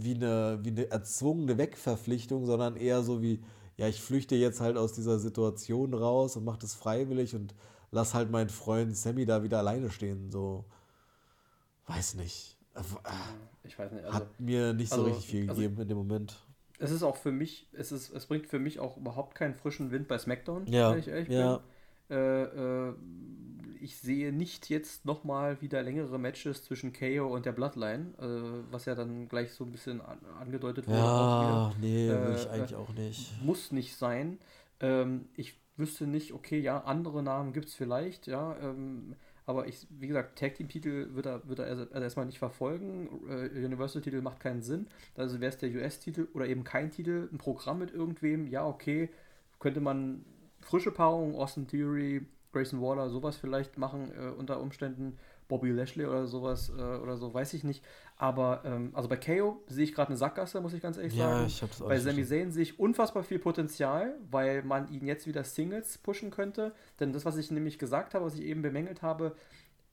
wie eine, wie eine erzwungene Wegverpflichtung, sondern eher so wie, ja, ich flüchte jetzt halt aus dieser Situation raus und mache das freiwillig und lass halt meinen Freund Sammy da wieder alleine stehen. So, weiß nicht. Ich weiß nicht. Also, Hat mir nicht so also- richtig viel also- gegeben in dem Moment. es ist auch für mich, es, ist, es bringt für mich auch überhaupt keinen frischen Wind bei SmackDown, Ja, wenn ich ehrlich ja. bin. Äh, äh, ich sehe nicht jetzt nochmal wieder längere Matches zwischen KO und der Bloodline, äh, was ja dann gleich so ein bisschen an, angedeutet wurde. Ja, nee, will Äh, ich eigentlich auch nicht. Muss nicht sein. Ähm, ich wüsste nicht, okay, ja, andere Namen gibt es vielleicht, ja, ähm, aber ich, wie gesagt, Tag Team Titel wird er, wird er erst- also erstmal nicht verfolgen. Äh, Universal Titel macht keinen Sinn. Also wäre es der US-Titel oder eben kein Titel, ein Programm mit irgendwem, ja, okay, könnte man frische Paarungen, Austin Theory, Grayson Waller, sowas vielleicht machen äh, unter Umständen. Bobby Lashley oder sowas äh, oder so, weiß ich nicht. Aber ähm, also bei KO sehe ich gerade eine Sackgasse, muss ich ganz ehrlich Ja, sagen. ich hab's auch Bei Sami. Zayn sehe ich unfassbar viel Potenzial, weil man ihn jetzt wieder Singles pushen könnte. Denn das, was ich nämlich gesagt habe, was ich eben bemängelt habe,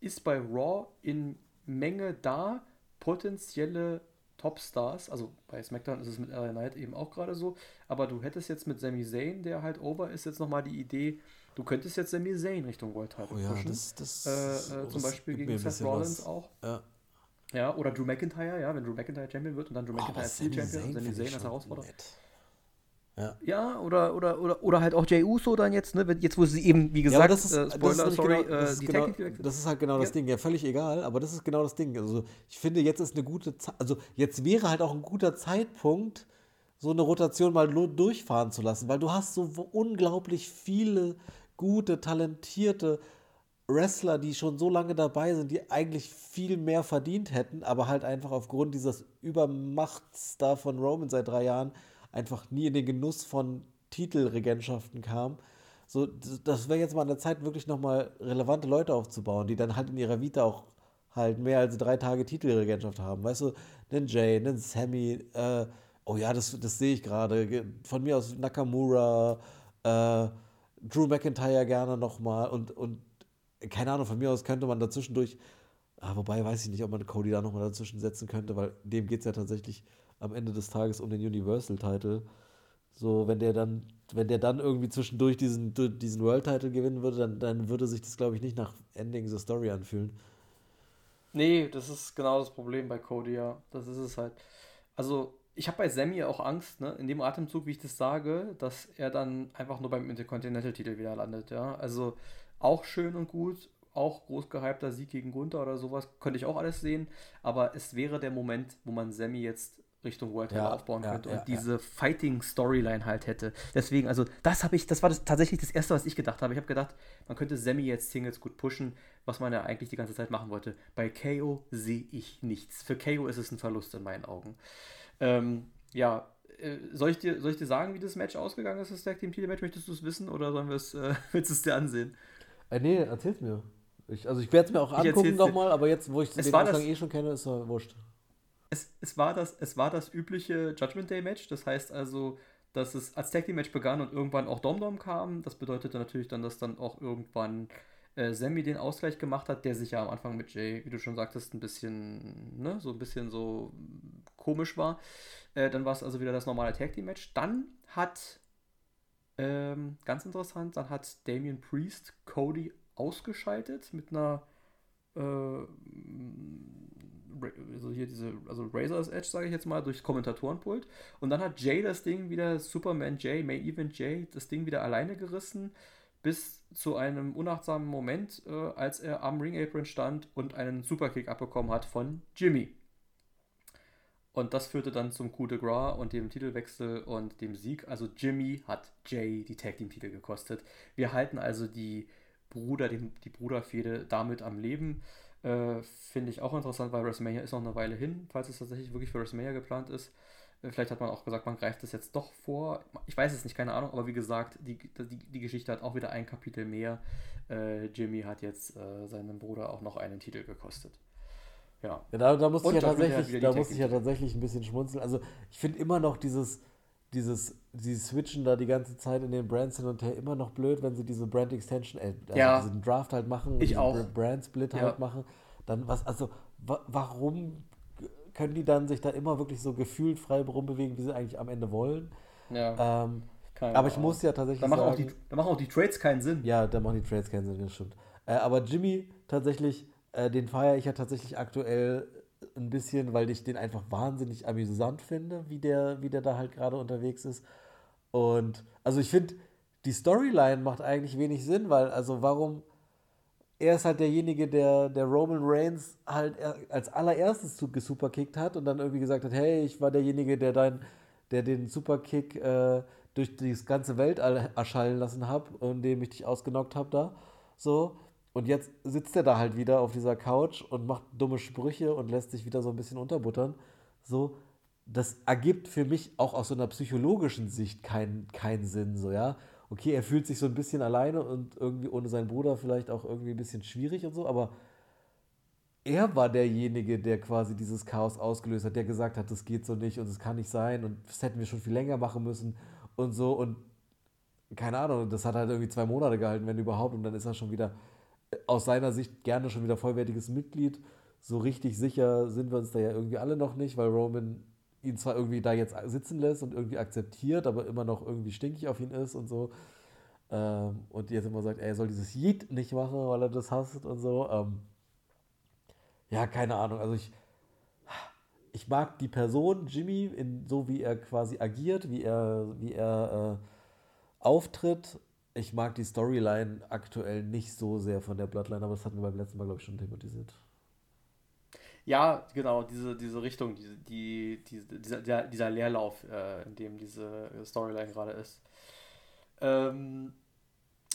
ist bei Raw in Menge da, potenzielle Topstars. Also bei SmackDown ist es mit LA Knight eben auch gerade so. Aber du hättest jetzt mit Sami Zayn, der halt over ist, jetzt nochmal die Idee, du könntest jetzt Sami Zayn Richtung World Title Oh ja, pushen. das, das, äh, äh, das zum Beispiel gegen Seth Rollins was. auch. Ja. Ja, oder Drew McIntyre, ja, wenn Drew McIntyre Champion wird und dann Drew Oh, McIntyre Sami Champion und Zayn Sami find Zayn als Herausforderer. nett. Ja. Ja, oder, oder, oder, oder halt auch Jey Uso dann jetzt, ne? Jetzt, wo sie eben, wie Ja, gesagt, aber das ist, äh, das ist Spoiler, sorry, genau, äh, das, ist die genau, das ist halt genau das Ja. Ding. Ja, völlig egal, aber das ist genau das Ding. Also ich finde, jetzt ist eine gute Zeit, also jetzt wäre halt auch ein guter Zeitpunkt, so eine Rotation mal durchfahren zu lassen, weil du hast so unglaublich viele gute, talentierte Wrestler, die schon so lange dabei sind, die eigentlich viel mehr verdient hätten, aber halt einfach aufgrund dieses Übermachts da von Roman seit drei Jahren einfach nie in den Genuss von Titelregentschaften kam. So, das wäre jetzt mal an der Zeit, wirklich nochmal relevante Leute aufzubauen, die dann halt in ihrer Vita auch halt mehr als drei Tage Titelregentschaft haben. Weißt du, einen Jay, einen Sammy, äh, oh ja, das, das sehe ich gerade. Von mir aus Nakamura, äh, Drew McIntyre gerne nochmal und, und keine Ahnung, von mir aus könnte man dazwischendurch, ah, wobei weiß ich nicht, ob man Cody da nochmal dazwischen setzen könnte, weil dem geht es ja tatsächlich am Ende des Tages um den Universal-Title. So, wenn der dann, wenn der dann irgendwie zwischendurch diesen, diesen World-Title gewinnen würde, dann, dann würde sich das, glaube ich, nicht nach Ending the Story anfühlen. Nee, das ist genau das Problem bei Cody, ja. Das ist es halt. Also, ich habe bei Sammy auch Angst, ne, in dem Atemzug, wie ich das sage, dass er dann einfach nur beim Intercontinental-Titel wieder landet, ja. Also, auch schön und gut, auch groß gehypter Sieg gegen Gunther oder sowas, könnte ich auch alles sehen, aber es wäre der Moment, wo man Sammy jetzt Richtung World ja, aufbauen ja, könnte und ja, diese Fighting Storyline halt hätte. Deswegen, also das habe ich, das war das, tatsächlich das erste, was ich gedacht habe. Ich habe gedacht, man könnte Sammy jetzt Singles gut pushen, was man ja eigentlich die ganze Zeit machen wollte. Bei KO sehe ich nichts. Für KO ist es ein Verlust in meinen Augen. Ähm, ja, äh, soll ich, dir, soll ich dir sagen, wie das Match ausgegangen ist, das Tag Team Titel Match? Möchtest du es wissen oder sollen wir es, äh, [laughs] willst du es dir ansehen? Äh, nee, erzähl's mir. Ich, also ich werde es mir auch angucken nochmal, aber jetzt, wo ich den Ausgang eh schon kenne, ist er wurscht es, es, war das, es war das übliche Judgment Day Match. Das heißt also, dass es als Tag Team Match begann und irgendwann auch Dom Dom kam. Das bedeutete natürlich dann, dass dann auch irgendwann äh, Sammy den Ausgleich gemacht hat, der sich ja am Anfang mit Jay, wie du schon sagtest, ein bisschen, ne, so ein bisschen so komisch war. Äh, dann war es also wieder das normale Tag Team Match. Dann hat, ähm, ganz interessant, dann hat Damian Priest Cody ausgeschaltet mit einer äh, also hier diese, also Razor's Edge, sage ich jetzt mal, durchs Kommentatorenpult. Und dann hat Jay das Ding wieder, Superman Jay, May Event Jay, das Ding wieder alleine gerissen, bis zu einem unachtsamen Moment, äh, als er am Ring Apron stand und einen Superkick abbekommen hat von Jimmy. Und das führte dann zum Coup de Gras und dem Titelwechsel und dem Sieg. Also Jimmy hat Jay die Tag Team Titel gekostet. Wir halten also die Bruder, die, die Bruderfehde damit am Leben. Äh, Finde ich auch interessant, weil WrestleMania ist noch eine Weile hin, falls es tatsächlich wirklich für WrestleMania geplant ist. Vielleicht hat man auch gesagt, man greift das jetzt doch vor. Ich weiß es nicht, keine Ahnung, aber wie gesagt, die, die, die Geschichte hat auch wieder ein Kapitel mehr. Äh, Jimmy hat jetzt äh, seinem Bruder auch noch einen Titel gekostet. Ja. ja da, da muss ich ja tatsächlich, da muss ich ja tatsächlich ein bisschen schmunzeln. Also ich finde immer noch dieses, dieses, die switchen da die ganze Zeit in den Brands hin und her immer noch blöd, wenn sie diese Brand Extension, äh, also ja. diesen Draft halt machen, ich auch. Brand Split ja. halt machen, dann was, also wa warum können die dann sich da immer wirklich so gefühlt frei rumbewegen, wie sie eigentlich am Ende wollen? Ja. Ähm, aber ich muss ja tatsächlich da machen, sagen, auch die, da machen auch die Trades keinen Sinn. Ja, da machen die Trades keinen Sinn, das stimmt. Äh, aber Jimmy tatsächlich, äh, den feiere ich ja tatsächlich aktuell ein bisschen, weil ich den einfach wahnsinnig amüsant finde, wie der, wie der da halt gerade unterwegs ist. Und also ich finde, die Storyline macht eigentlich wenig Sinn, weil, also warum, er ist halt derjenige, der, der Roman Reigns halt als allererstes gesuperkickt hat und dann irgendwie gesagt hat, hey, ich war derjenige, der dein, der den Superkick äh, durch das ganze Weltall erschallen lassen habe, indem ich dich ausgenockt habe da. So. Und jetzt sitzt er da halt wieder auf dieser Couch und macht dumme Sprüche und lässt sich wieder so ein bisschen unterbuttern. So, das ergibt für mich auch aus so einer psychologischen Sicht keinen kein Sinn, so, ja. Okay, er fühlt sich so ein bisschen alleine und irgendwie ohne seinen Bruder vielleicht auch irgendwie ein bisschen schwierig und so, aber er war derjenige, der quasi dieses Chaos ausgelöst hat, der gesagt hat, das geht so nicht und es kann nicht sein und das hätten wir schon viel länger machen müssen und so und keine Ahnung, das hat halt irgendwie zwei Monate gehalten, wenn überhaupt, und dann ist er schon wieder aus seiner Sicht gerne schon wieder vollwertiges Mitglied. So richtig sicher sind wir uns da ja irgendwie alle noch nicht, weil Roman ihn zwar irgendwie da jetzt sitzen lässt und irgendwie akzeptiert, aber immer noch irgendwie stinkig auf ihn ist und so. Ähm, und jetzt immer sagt, er soll dieses Yeet nicht machen, weil er das hasst und so. Ähm, ja, keine Ahnung. Also ich, ich mag die Person Jimmy, in, so wie er quasi agiert, wie er, wie er äh, auftritt ich mag die Storyline aktuell nicht so sehr von der Bloodline, aber das hatten wir beim letzten Mal, glaube ich, schon thematisiert. Ja, genau, diese, diese Richtung, diese, die, die, dieser, dieser Leerlauf, äh, in dem diese Storyline gerade ist. Ähm,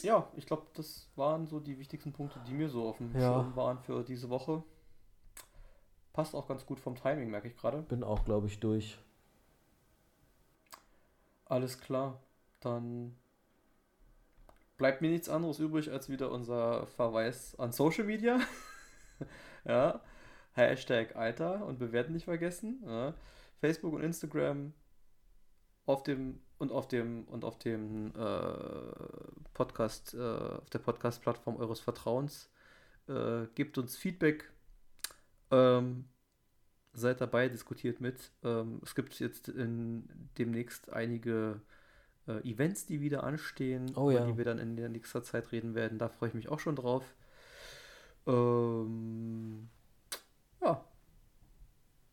ja, ich glaube, das waren so die wichtigsten Punkte, die mir so auf dem Ja. Schirm waren für diese Woche. Passt auch ganz gut vom Timing, merke ich gerade. Bin auch, glaube ich, durch. Alles klar. Dann bleibt mir nichts anderes übrig, als wieder unser Verweis an Social Media. [laughs] ja. Hashtag Alter und bewerten nicht vergessen. Ja. Facebook und Instagram auf dem und auf dem und auf dem äh, Podcast, äh, auf der Podcast-Plattform eures Vertrauens. Äh, gebt uns Feedback. Ähm, seid dabei, diskutiert mit. Ähm, es gibt jetzt in, demnächst einige äh, Events, die wieder anstehen, Oh über ja. die wir dann in der nächster Zeit reden werden. Da freue ich mich auch schon drauf. Ähm, ja.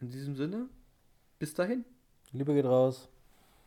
In diesem Sinne, bis dahin. Liebe geht raus.